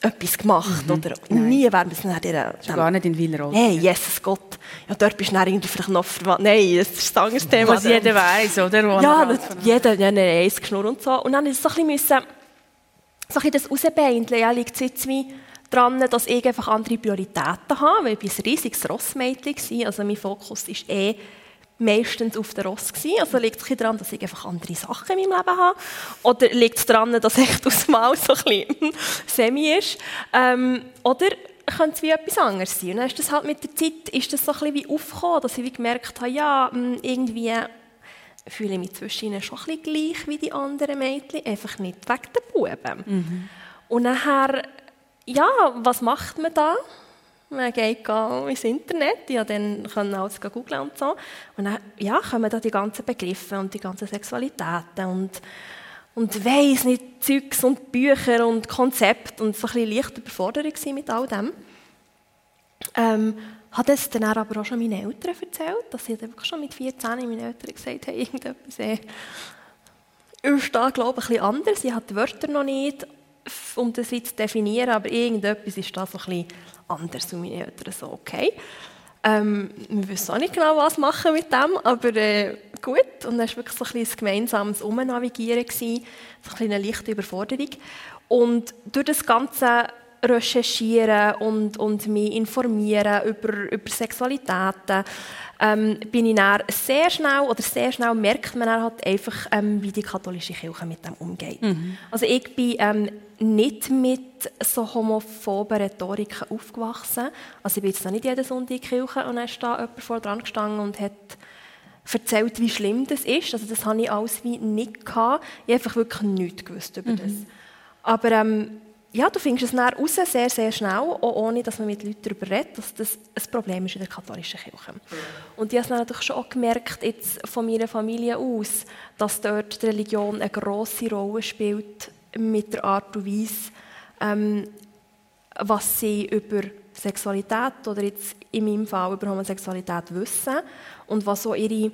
etwas gemacht. Mhm. Oder nie wäre man es nachher... Schon gar nicht in Wiener Nein, Jesus Gott. Ja, dort bist du dann irgendwie vielleicht noch verwandt. Nein, das ist ein anderes Thema. Was jeder weiß, oder? Wo ja, das, jeder, ja, nein, Eis geschnurrt und so. Und dann musste ich so ein bisschen, so ein das rausbeindeln. Ja, liegt es jetzt wie daran, dass ich einfach andere Prioritäten habe, weil ich ein riesiges Rossmädchen war. Also mein Fokus ist eh meistens auf der Ross gewesen. Also liegt es daran, dass ich einfach andere Sachen in meinem Leben habe? Oder liegt es daran, dass echt aus Mal so ein bisschen semi ist? Ähm, oder könnte es wie etwas anderes sein? Und dann ist das halt mit der Zeit ist das so ein bisschen wie aufgekommen, dass ich wie gemerkt habe, ja, hm, irgendwie fühle ich mich zwischen ihnen schon ein bisschen gleich wie die anderen Mädchen, einfach nicht wegen der Buben. Mhm. Und nachher, ja, was macht man da? Man geht ins Internet, ja, dann können alles googeln und so. Und dann ja, kommen da die ganzen Begriffe und die ganzen Sexualitäten und, und weiss nicht, Zeugs und Bücher und Konzepte und so ein bisschen leicht Überforderung mit all dem. Ähm, hat es dann aber auch schon meinen Eltern erzählt, dass sie wirklich schon mit 14 meinen Eltern gesagt haben, irgendetwas äh, ist da, glaube ich, ein bisschen anders. Sie hat die Wörter noch nicht, um das zu definieren, aber irgendetwas ist da so ein bisschen anders. Und meine Eltern so, okay. Ähm, wir wissen auch nicht genau, was machen mit dem, aber äh, gut. Und dann war wirklich so ein, ein gemeinsames Umnavigieren, so ein eine leichte Überforderung. Und durch das ganze Recherchieren und, und mich informieren über, über Sexualitäten, ähm, bin ich dann sehr schnell, oder sehr schnell merkt man dann halt einfach, ähm, wie die katholische Kirche mit dem umgeht. Mhm. Also ich bin ähm, nicht mit so homophoben Rhetoriken aufgewachsen. Also ich bin jetzt noch nicht jeden Sonntag in die Kirche und dann ist da jemand vor dran gestanden und hat erzählt, wie schlimm das ist. Also das habe ich alles wie nicht gehabt. Ich habe einfach wirklich nichts gewusst über mhm. das. Aber ähm, ja, du findest es dann raus, sehr, sehr schnell, auch ohne dass man mit Leuten darüber redet, dass das ein Problem ist in der katholischen Kirche. Und ich habe es natürlich schon auch gemerkt, jetzt von meiner Familie aus, dass dort die Religion eine grosse Rolle spielt mit der Art und Weise, ähm, was sie über Sexualität oder jetzt in meinem Fall über Homosexualität wissen und was so ihre,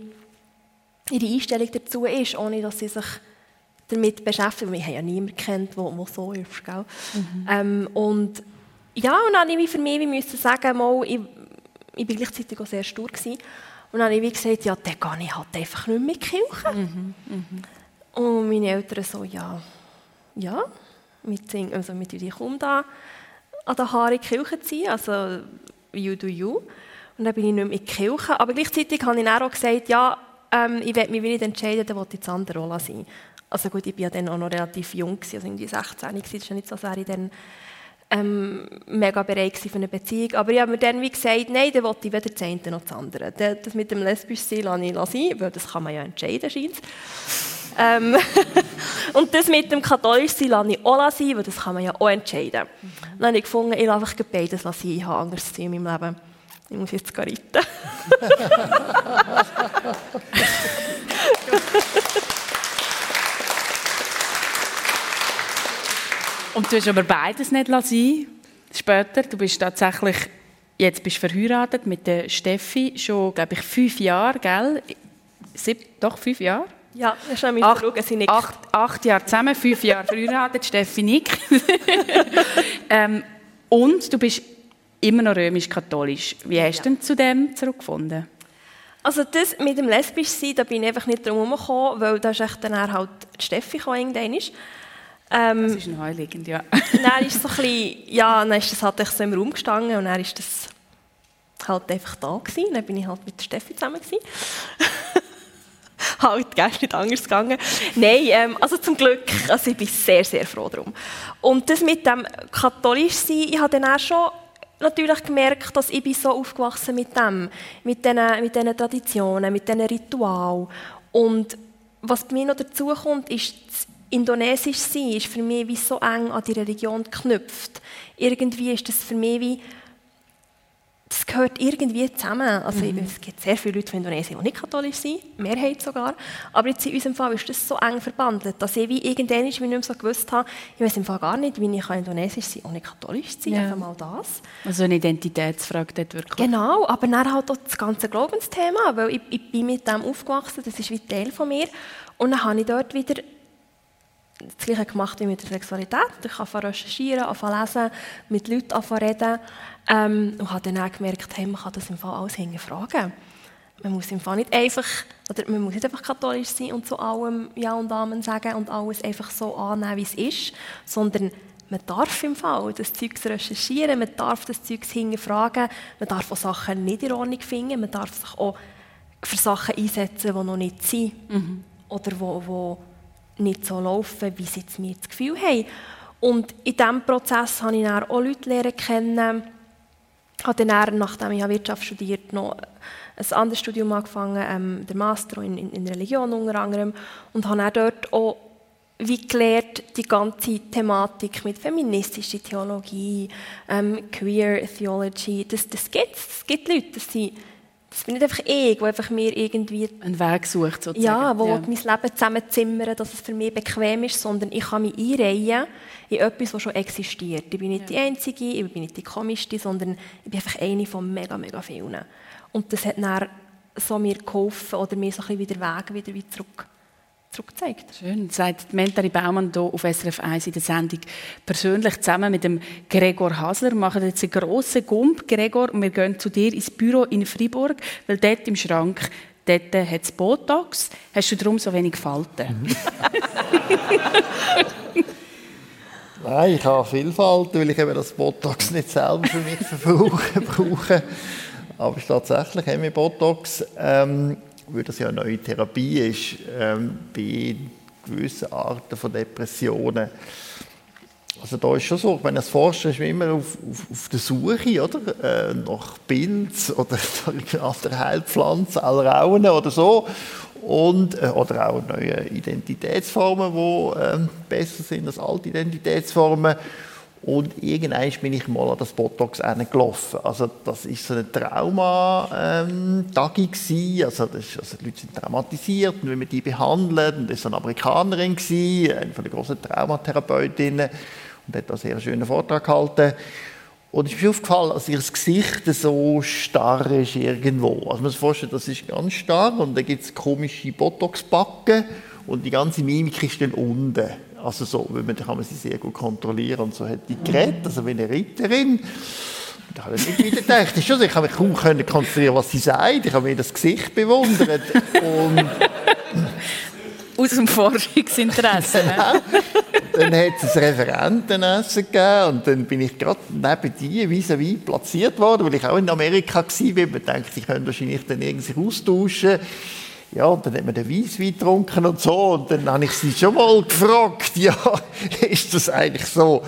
ihre Einstellung dazu ist, ohne dass sie sich damit beschäftigt. Wir haben ja niemanden kennt, der, der so ist. Gell? Mhm. Ähm, und ja, und dann habe ich für mich müssen sagen, mal, ich, ich war gleichzeitig auch sehr stur. Gewesen. Und dann habe ich gesagt, ja, dann gehe ich halt einfach nicht mehr in die Kirche. Mhm. Mhm. Und meine Eltern so, ja, ja, mit, also mit dir komm da an den Haaren in die Kirche ziehen, also you do you. Und dann bin ich nicht mehr in die Kirche. Aber gleichzeitig habe ich dann auch gesagt, ja, ähm, ich werde mich nicht entscheiden, dann will ich das andere Rolle sein. Also gut, ich war ja dann auch noch relativ jung, also irgendwie 16, das ist ja nicht so, wäre ich dann ähm, mega bereit für eine Beziehung. Aber ich habe mir dann wie gesagt, nein, dann wollte ich weder das eine noch das andere. Das mit dem lesbisch sein lasse ich sein, weil das kann man ja entscheiden, scheint ähm, Und das mit dem katholisch sein lasse ich auch sein, weil das kann man ja auch entscheiden. Mhm. Dann habe ich gefunden, ich lasse einfach beides sein, ich habe anderes Ziel in meinem Leben. Ich muss jetzt reiten. Und du hast aber beides nicht sein später. Du bist tatsächlich, jetzt bist verheiratet mit der Steffi, schon, glaube ich, fünf Jahre, gell? Sieb, doch, fünf Jahre? Ja, das ist schon acht, sie nickt. Acht, acht Jahre zusammen, fünf Jahre verheiratet, Steffi nickt. ähm, und du bist immer noch römisch-katholisch. Wie hast ja. du denn zu dem zurückgefunden? Also das mit dem lesbisch sein, da bin ich einfach nicht drum herum weil da ist echt dann halt Steffi gekommen, ähm, das ist naheliegend, ja. dann ist so ein bisschen, ja, dann ist das halt so im Raum gestanden und dann ist das halt einfach da gewesen. Dann bin ich halt mit Steffi zusammen gewesen. halt, gestern nicht anders gegangen. Nein, ähm, also zum Glück, also ich bin sehr, sehr froh darum. Und das mit dem katholisch sein, ich habe dann auch schon natürlich gemerkt, dass ich bin so aufgewachsen mit dem, mit diesen, mit diesen Traditionen, mit diesen Ritualen. Und was bei mir noch dazu kommt, ist das Indonesisch sein ist für mich wie so eng an die Religion geknüpft. Irgendwie ist das für mich wie, das gehört irgendwie zusammen. Also mhm. es gibt sehr viele Leute von Indonesien, die nicht katholisch sind, Mehrheit sogar. Aber jetzt in unserem Fall ist das so eng verbandelt, dass ich wie irgendwann nicht mehr so gewusst habe, ich weiß im Fall gar nicht, wie ich indonesisch sein kann, ohne katholisch sein, ja. einfach mal das. Also eine Identitätsfrage dort wirklich. Genau, aber dann halt auch das ganze Glaubensthema, weil ich, ich bin mit dem aufgewachsen, das ist wie Teil von mir. Und dann habe ich dort wieder das Gleiche gemacht wie mit der Sexualität. Ich habe recherchieren, anfangen lesen, mit Leuten reden ähm, und habe dann auch gemerkt, hey, man kann das im Fall alles hinterfragen. Man muss im Fall nicht einfach, oder man muss nicht einfach katholisch sein und zu allem Ja und Amen sagen und alles einfach so annehmen, wie es ist, sondern man darf im Fall das Zeug recherchieren, man darf das Zeug hinterfragen, man darf auch Sachen nicht in Ordnung finden, man darf sich auch für Sachen einsetzen, die noch nicht sind mhm. oder wo, wo nicht so laufen, wie sie jetzt mir das Gefühl haben. Und in diesem Prozess habe ich dann auch Leute kennen, habe dann, nachdem ich Wirtschaft studiert noch ein anderes Studium angefangen, ähm, der Master in, in, in, Religion unter anderem, und habe auch dort auch wie gelernt, die ganze Thematik mit feministischer Theologie, ähm, Queer Theology, das, das gibt es. Es gibt Leute, das sind das bin nicht einfach ich, der einfach mir irgendwie... Einen Weg sucht, sozusagen. Ja, wo ja. mein Leben zusammenzimmern, dass es für mich bequem ist, sondern ich kann mich einreihen in etwas, das schon existiert. Ich bin nicht ja. die Einzige, ich bin nicht die Komischste, sondern ich bin einfach eine von mega, mega vielen. Und das hat dann so mir geholfen oder mir so ein bisschen wieder Weg wieder zurück zurückgezeigt. Schön. Sagt Mentari Baumann hier auf SRF 1 in der Sendung persönlich zusammen mit dem Gregor Hasler. Wir machen jetzt einen grossen Gump, Gregor, und wir gehen zu dir ins Büro in Freiburg, weil dort im Schrank dort hat es Botox. Hast du darum so wenig Falten? Mhm. Nein, ich habe viel Falten, weil ich eben das Botox nicht selber für mich brauche. Aber es ist tatsächlich haben wir Botox. Ähm, weil das ja eine neue Therapie ist, ähm, bei gewissen Arten von Depressionen. Also da ist schon so, wenn das Forscher ist immer auf, auf, auf der Suche oder? Äh, nach Pilz oder anderen Heilpflanzen, Alraunen oder so. Und, äh, oder auch neue Identitätsformen, die äh, besser sind als alte Identitätsformen. Und irgendwann bin ich mal an das Botox gelaufen. Also das ist so eine Trauma-Tagung ähm, also, also die Leute sind traumatisiert und wie man die behandelt. Und das war eine Amerikanerin, eine von den großen Traumatherapeutinnen und hat einen sehr schönen Vortrag gehalten. Und es ist mir aufgefallen, dass ihr Gesicht so starr ist irgendwo. Also man muss sich vorstellen, das ist ganz starr und dann gibt es komische Botox-Backen und die ganze Mimik ist dann unten. Also so, man, kann man sie sehr gut kontrollieren und so hat die geredet, also wie eine Ritterin. Da habe ich nicht wieder gedacht. Ist schon, ich habe mich kaum können konzentrieren, was sie sagt. Ich habe mir das Gesicht bewundert. Und Aus dem Forschungsinteresse. genau. Dann hat es ein Referentenessen gegeben und dann bin ich gerade neben dir vis-à-vis platziert worden, weil ich auch in Amerika war. Man denkt, ich könnte wahrscheinlich dann irgendwie austauschen. Ja, und dann hat man den Weisswein getrunken und so. Und dann habe ich sie schon mal gefragt, ja, ist das eigentlich so,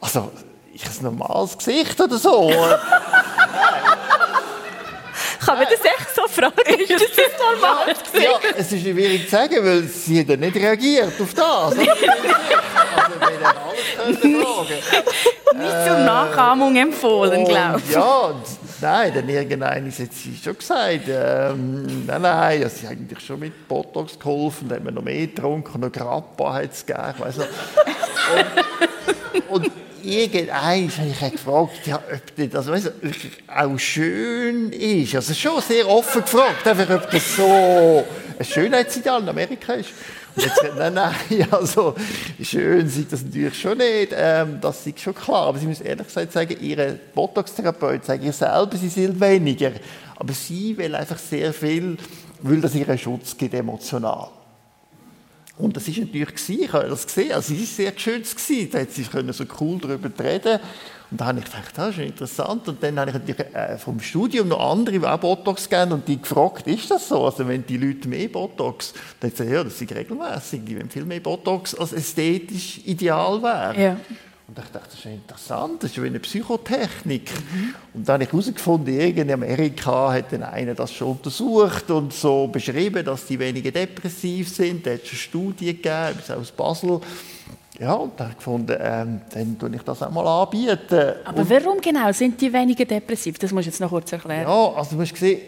also, ist ein normales Gesicht oder so? Kann man das echt so fragen? Ist das ein normales Gesicht? Ja, es ist schwierig zu sagen, weil sie hat nicht reagiert auf das. also, wir alles fragen. Nicht zur Nachahmung empfohlen, glaube ich. Ja, Nein, dann irgendeiner hat sie schon gesagt, ähm, nein, nein, ja, sie hat eigentlich schon mit Botox geholfen, dann haben wir noch mehr getrunken, noch Grappa hat es gegeben, ich weiss noch. Und, und irgendein habe ich gefragt, ja, ob das weißt, auch schön ist. Also schon sehr offen gefragt, einfach, ob das so ein Schönheitsideal in Amerika ist. Jetzt, nein, nein, also schön sieht das natürlich schon nicht, ähm, das ist schon klar. Aber Sie müssen ehrlich gesagt sagen, Ihre Botox-Therapeut sagen ihr selber, Sie sind weniger. Aber sie will einfach sehr viel, will das ihren Schutz gibt, emotional. Und das ist natürlich gewesen, ich habe das gesehen, also sie ist sehr geschützt gewesen, da hat sie können so cool darüber reden und da habe ich gedacht, das ist interessant. Und dann habe ich natürlich äh, vom Studium noch andere, die auch Botox geben und die gefragt, ist das so? Also wenn die Leute mehr Botox, dann sagen ja, das ist regelmäßig, die wollen viel mehr Botox als ästhetisch ideal wäre. Ja. Und ich dachte, das ist interessant, das ist wie eine Psychotechnik. Mhm. Und dann habe ich herausgefunden, in Amerika hat dann einer das schon untersucht und so beschrieben, dass die weniger depressiv sind. Da hat es schon Studien gegeben, aus Basel. Ja, und dann habe ich gefunden, ähm, dann tue ich das auch mal anbieten. Aber und warum genau sind die weniger depressiv? Das musst du jetzt noch kurz erklären. Ja, also du musst sehen,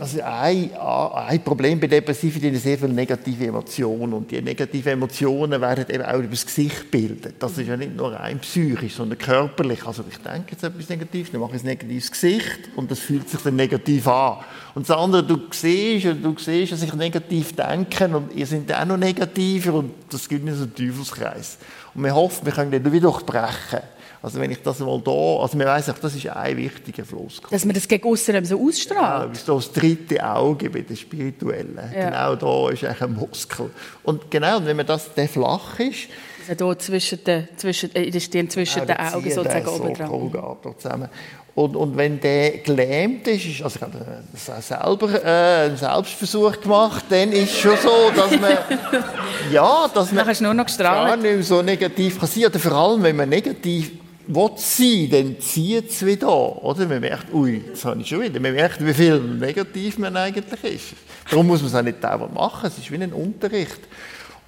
also ein, ein Problem bei Depressiven sind sehr viele negative Emotionen. Und die negativen Emotionen werden eben auch über das Gesicht bildet. Das ist ja nicht nur rein psychisch, sondern körperlich. Also ich denke jetzt etwas Negatives, dann mache ich ein negatives Gesicht und das fühlt sich dann negativ an. Und das andere, du siehst, du siehst, dass ich negativ denke und ihr seid auch noch negativer und das gibt mir so einen Teufelskreis. Und wir hoffen, wir können den wieder durchbrechen. Also wenn ich das mal da, also man weiss auch, das ist ein wichtiger Fluss. Dass man das gegen aussen so ausstrahlt? Ja, so das dritte Auge bei den Spirituellen. Ja. Genau da ist eigentlich ein Muskel. Und genau, wenn man das, der flach ist, also hier zwischen den, zwischen, äh, in der Stirn zwischen den Augen sozusagen oben dran. So zusammen. Und, und wenn der gelähmt ist, ist also ich habe das selber äh, einen Selbstversuch gemacht, dann ist es schon so, dass man ja, dass man nur noch gar nicht so negativ kann sein. Oder vor allem, wenn man negativ will sein, dann zieht es wieder oder? Man merkt, ui, das habe ich schon wieder. Man merkt, wie viel negativ man eigentlich ist. Darum muss man es auch nicht dauernd machen. Es ist wie ein Unterricht.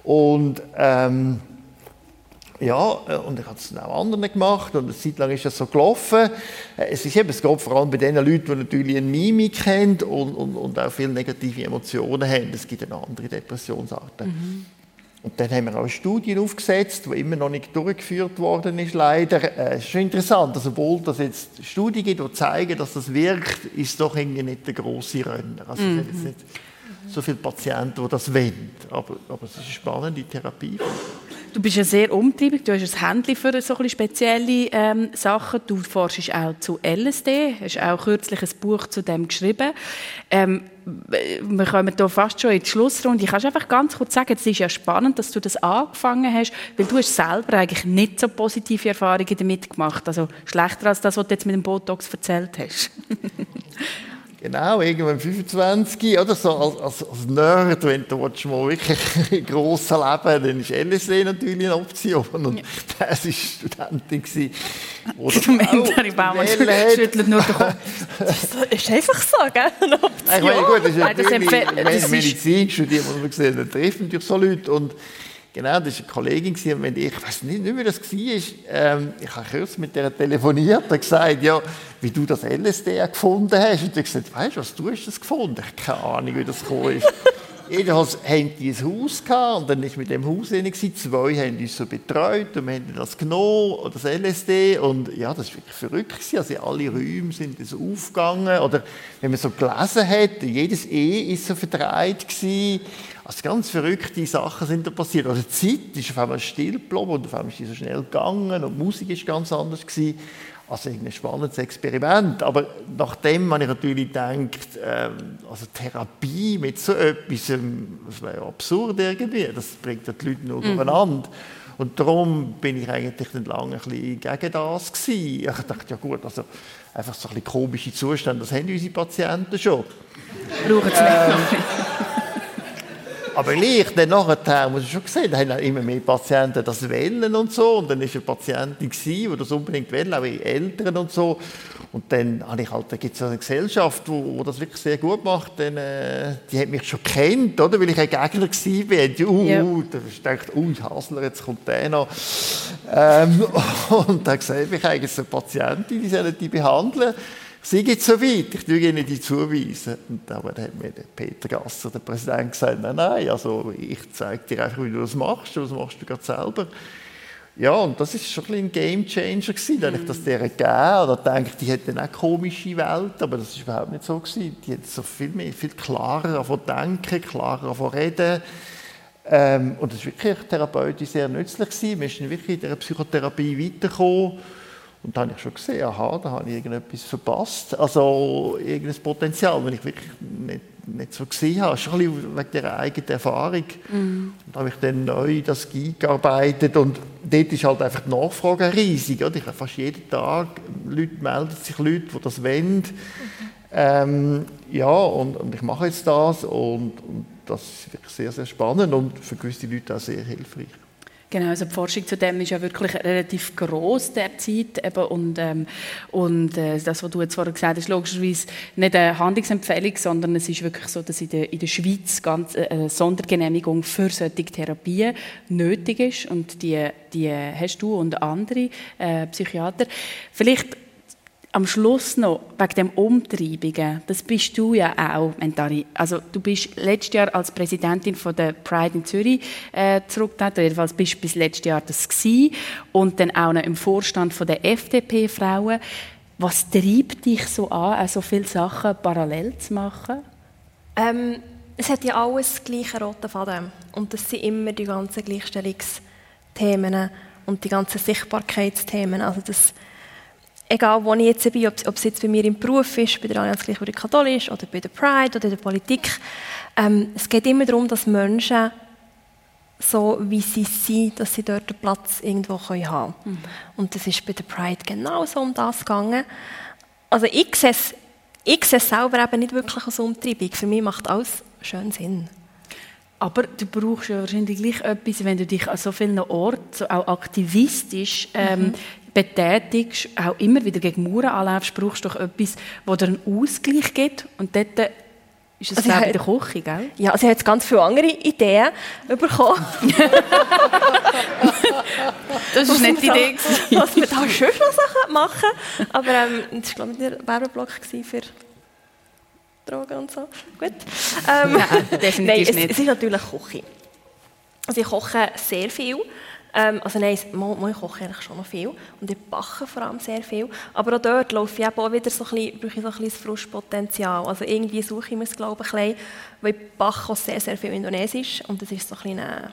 Und ähm, ja, äh, und ich habe es auch anderen gemacht und eine Zeit lang ist das so gelaufen. Äh, es ist eben, es geht vor allem bei den Leuten, die natürlich eine Mimik haben und, und, und auch viele negative Emotionen haben. Es gibt eine andere Depressionsarten. Mhm. Und dann haben wir auch Studien aufgesetzt, die immer noch nicht durchgeführt worden ist, leider. Äh, es ist schon interessant, dass obwohl es jetzt Studien gibt, die zeigen, dass das wirkt, ist es doch irgendwie nicht der grosse Renner. Also mhm. es nicht so viele Patienten, die das wollen. Aber, aber es ist eine spannende Therapie. Du bist ja sehr umtriebig, du hast ein Handy für so spezielle ähm, Sachen. Du forschst auch zu LSD, hast auch kürzlich ein Buch zu dem geschrieben. Ähm, wir kommen hier fast schon in die Schlussrunde. Ich kann einfach ganz kurz sagen, es ist ja spannend, dass du das angefangen hast, weil du hast selber eigentlich nicht so positive Erfahrungen damit gemacht. Also schlechter als das, was du jetzt mit dem Botox erzählt hast. Genau, irgendwann 25, oder so als, als, als Nerd, wenn du mal wirklich gross leben dann ist LSD natürlich eine Option. Und ja. das war Studentin. Gewesen, Mentari Baumann schüttelt nur den Kopf. Das ist einfach so, gell? Eine Option. Ich meine, gut, das ist natürlich, Medizin studiert, muss man sehen, da treffen natürlich so Leute. Und Genau, das war eine Kollegin, und ich weiß nicht, wie das war. Ähm, ich habe kurz mit der telefoniert und gesagt, ja, wie du das LSD gefunden hast. Und hat gesagt, weißt du, was du hast das gefunden? Ich habe keine Ahnung, wie das gekommen ist. Hatten die ein Haus gehabt, und dann war mit dem Haus drin, zwei haben uns so betreut und wir haben das genommen, das LSD und ja, das war wirklich verrückt also alle Räume sind so aufgegangen oder wenn man so gelesen hat, jedes E ist so verdreht gewesen, also ganz verrückte Sachen sind da passiert. Also die Zeit ist auf einmal still geblieben und auf einmal ist sie so schnell gegangen und die Musik ist ganz anders gewesen. Also ein spannendes Experiment. Aber nachdem man natürlich denkt, ähm, also Therapie mit so etwas, ähm, das wäre ja absurd irgendwie, das bringt ja die Leute nur mhm. durcheinander. Und darum bin ich eigentlich dann lange ein bisschen gegen das gewesen. Ich dachte, ja gut, also einfach so ein bisschen komische Zustände, das haben unsere Patienten schon. Brauchen sie ähm, aber gleich, dann nachher, muss ich schon sehen, haben immer mehr Patienten das wählen und so. Und dann war eine Patientin, die das unbedingt wählen, auch Eltern und so. Und dann habe ich halt, da gibt es eine Gesellschaft, wo, das wirklich sehr gut macht. Dann, äh, die hat mich schon kennt, oder? Weil ich ein Gegner war. Uh, ja. uh, da dachte ich, ui, Hasler, jetzt kommt der noch. Ähm, und dann gesagt, ich eigentlich eine Patientin, die sollen die behandeln sie geht so weit, ich tue ihnen die zuweisen. Und aber dann hat mir der Peter Gasser, der Präsident, gesagt, nein, nein, also ich zeige dir einfach, wie du das machst, das machst du gerade selber. Ja, und das ist schon ein, ein Game Changer gewesen, mhm. ich das der gegeben oder denke, die hätte eine komische Welt, aber das ist überhaupt nicht so gewesen. Die hat so viel mehr, viel klarer davon denken, klarer davon reden. Ähm, und das ist wirklich therapeutisch sehr nützlich gewesen. Wir sind wirklich in der Psychotherapie weitergekommen. Und da habe ich schon gesehen, aha, da habe ich irgendetwas verpasst. Also irgendein Potenzial, wenn ich wirklich nicht, nicht so gesehen habe. Schon ein bisschen wegen der eigenen Erfahrung. Mhm. Und da habe ich dann neu das gearbeitet und dort ist halt einfach die Nachfrage riesig. Oder? Ich habe fast jeden Tag Leute, melden sich Leute, die das wollen. Mhm. Ähm, ja, und, und, ich mache jetzt das und, und das ist wirklich sehr, sehr spannend und für gewisse Leute auch sehr hilfreich. Genau, also die Forschung zu dem ist ja wirklich relativ groß derzeit eben und, ähm, und äh, das, was du jetzt vorher gesagt hast, logischerweise nicht eine Handlungsempfehlung, sondern es ist wirklich so, dass in der, in der Schweiz ganz, äh, eine Sondergenehmigung für solche Therapien nötig ist und die, die hast du und andere äh, Psychiater. Vielleicht am Schluss noch, wegen dem Umtreibungen, das bist du ja auch, Mentari. Also du bist letztes Jahr als Präsidentin von der Pride in Zürich äh, zurückgetreten, jedenfalls bist du bis letztes Jahr das gewesen. und dann auch noch im Vorstand von der FDP-Frauen. Was treibt dich so an, so viele Sachen parallel zu machen? Ähm, es hat ja alles gleiche rote Faden und das sind immer die ganzen Gleichstellungsthemen und die ganzen Sichtbarkeitsthemen. Also das egal wo ich jetzt bin, ob, ob es jetzt bei mir im Beruf ist, bei der Allianz Gleichwürdig Katholisch oder bei der Pride oder der Politik, ähm, es geht immer darum, dass Menschen so wie sie sind, dass sie dort einen Platz irgendwo können haben können. Mhm. Und das ist bei der Pride genauso um das gegangen. Also ich sehe es, ich sehe es selber eben nicht wirklich als Umtreibung. Für mich macht alles schön Sinn. Aber du brauchst ja wahrscheinlich gleich etwas, wenn du dich an so vielen Orten, so auch aktivistisch, ähm, mhm betätigst, auch immer wieder gegen Mauern anläufst, brauchst du doch etwas, das dir einen Ausgleich gibt. Und dort ist es, also ich, in der Küche, gell? Ja, also ich habe jetzt ganz viele andere Ideen bekommen. das war nicht die Idee. Was wir da schon noch Sachen machen Aber ähm, das war, glaube ich, der Werbeblock für Drogen und so. Gut. Ähm, Nein, definitiv nein, es, nicht. Es ist natürlich Küche. Also ich koche sehr viel. Ähm, also nein, mal, ich koche eigentlich schon noch viel und ich backe vor allem sehr viel. Aber auch dort laufe ich auch wieder so ein bisschen, so ein bisschen das Frustpotenzial. Also irgendwie suche ich mir es, glaube ich, ein bisschen, weil ich backe auch sehr, sehr viel Indonesisch und das ist so ein bisschen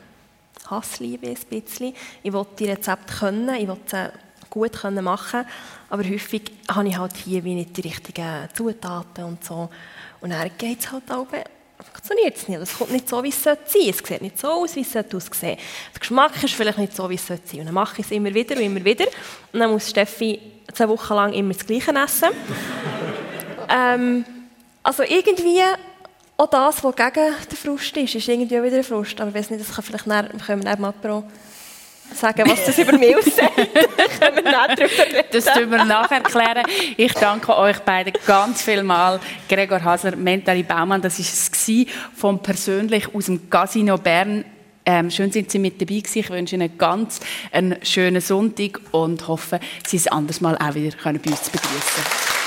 Hassliebe ein bisschen. Ich will die Rezepte können, ich will sie gut können machen aber häufig habe ich halt hier wie nicht die richtigen Zutaten und so. Und dann geht es halt auch funktioniert es nicht. Es kommt nicht so, wie es sein sollte. Es sieht nicht so aus, wie es aussehen sollte. Der Geschmack ist vielleicht nicht so, wie es sein sollte. Und dann mache ich es immer wieder und immer wieder. Und dann muss Steffi zwei Wochen lang immer das Gleiche essen. ähm, also irgendwie, auch das, was gegen den Frust ist, ist irgendwie auch wieder ein Frust. Aber ich weiß nicht, das kann vielleicht näher, können wir mal pro sagen, was das über mich aussagt. können wir Das tun wir nachher erklären. Ich danke euch beiden ganz viel mal. Gregor Hasler, Mentari Baumann, das war es vom persönlich aus dem Casino Bern. Ähm, schön sind Sie mit dabei gewesen. Ich wünsche Ihnen ganz einen schönen Sonntag und hoffe, Sie es anders mal auch wieder bei uns begrüßen.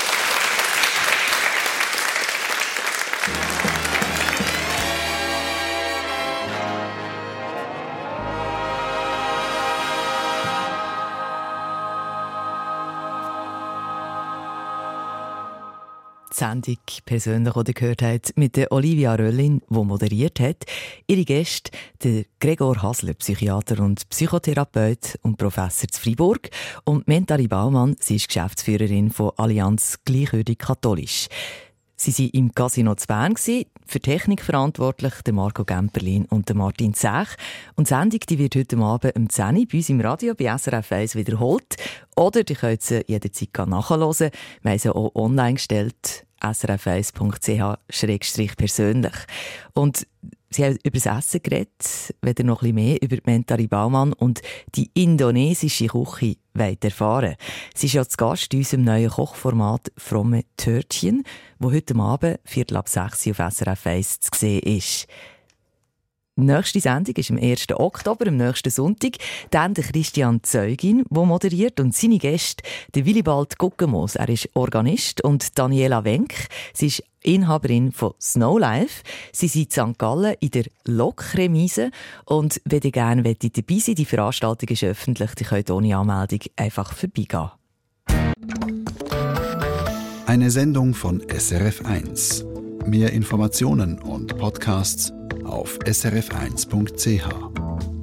Die Sendung persönlich oder gehört hat mit der Olivia Röllin, die moderiert hat. Ihre Gäste, der Gregor Hasler, Psychiater und Psychotherapeut und Professor zu Freiburg und Mentari Baumann, sie ist Geschäftsführerin von Allianz Gleichwürdig Katholisch. Sie waren im Casino zu Bern, für Technik verantwortlich der Marco Gemperlin und der Martin Zech. Und die Sendung die wird heute Abend um 10 Uhr bei uns im Radio bei SRF 1 wiederholt. Oder ihr könnt sie jederzeit nachhören. Wir haben sie auch online gestellt srf1.ch-persönlich. Und Sie haben über das Essen geredet, ihr noch ein bisschen mehr über Mentari Baumann und die indonesische Küche erfahren Sie ist ja zu Gast in unserem neuen Kochformat «Fromme Törtchen», wo heute Abend, Viertel ab sechs auf SRF 1 zu sehen ist. Nächste Sendung ist am 1. Oktober, am nächsten Sonntag. Dann der Christian Zeugin, der moderiert, und seine Gäste, der Willibald Guckenmoos. Er ist Organist und Daniela Wenk. Sie ist Inhaberin von Snowlife. Sie sind in St. Gallen in der Lokremise. Und wenn ihr gerne dabei sein die Veranstaltung ist öffentlich, ihr könnt ohne Anmeldung einfach vorbeigehen. Eine Sendung von SRF1. Mehr Informationen und Podcasts auf srf1.ch.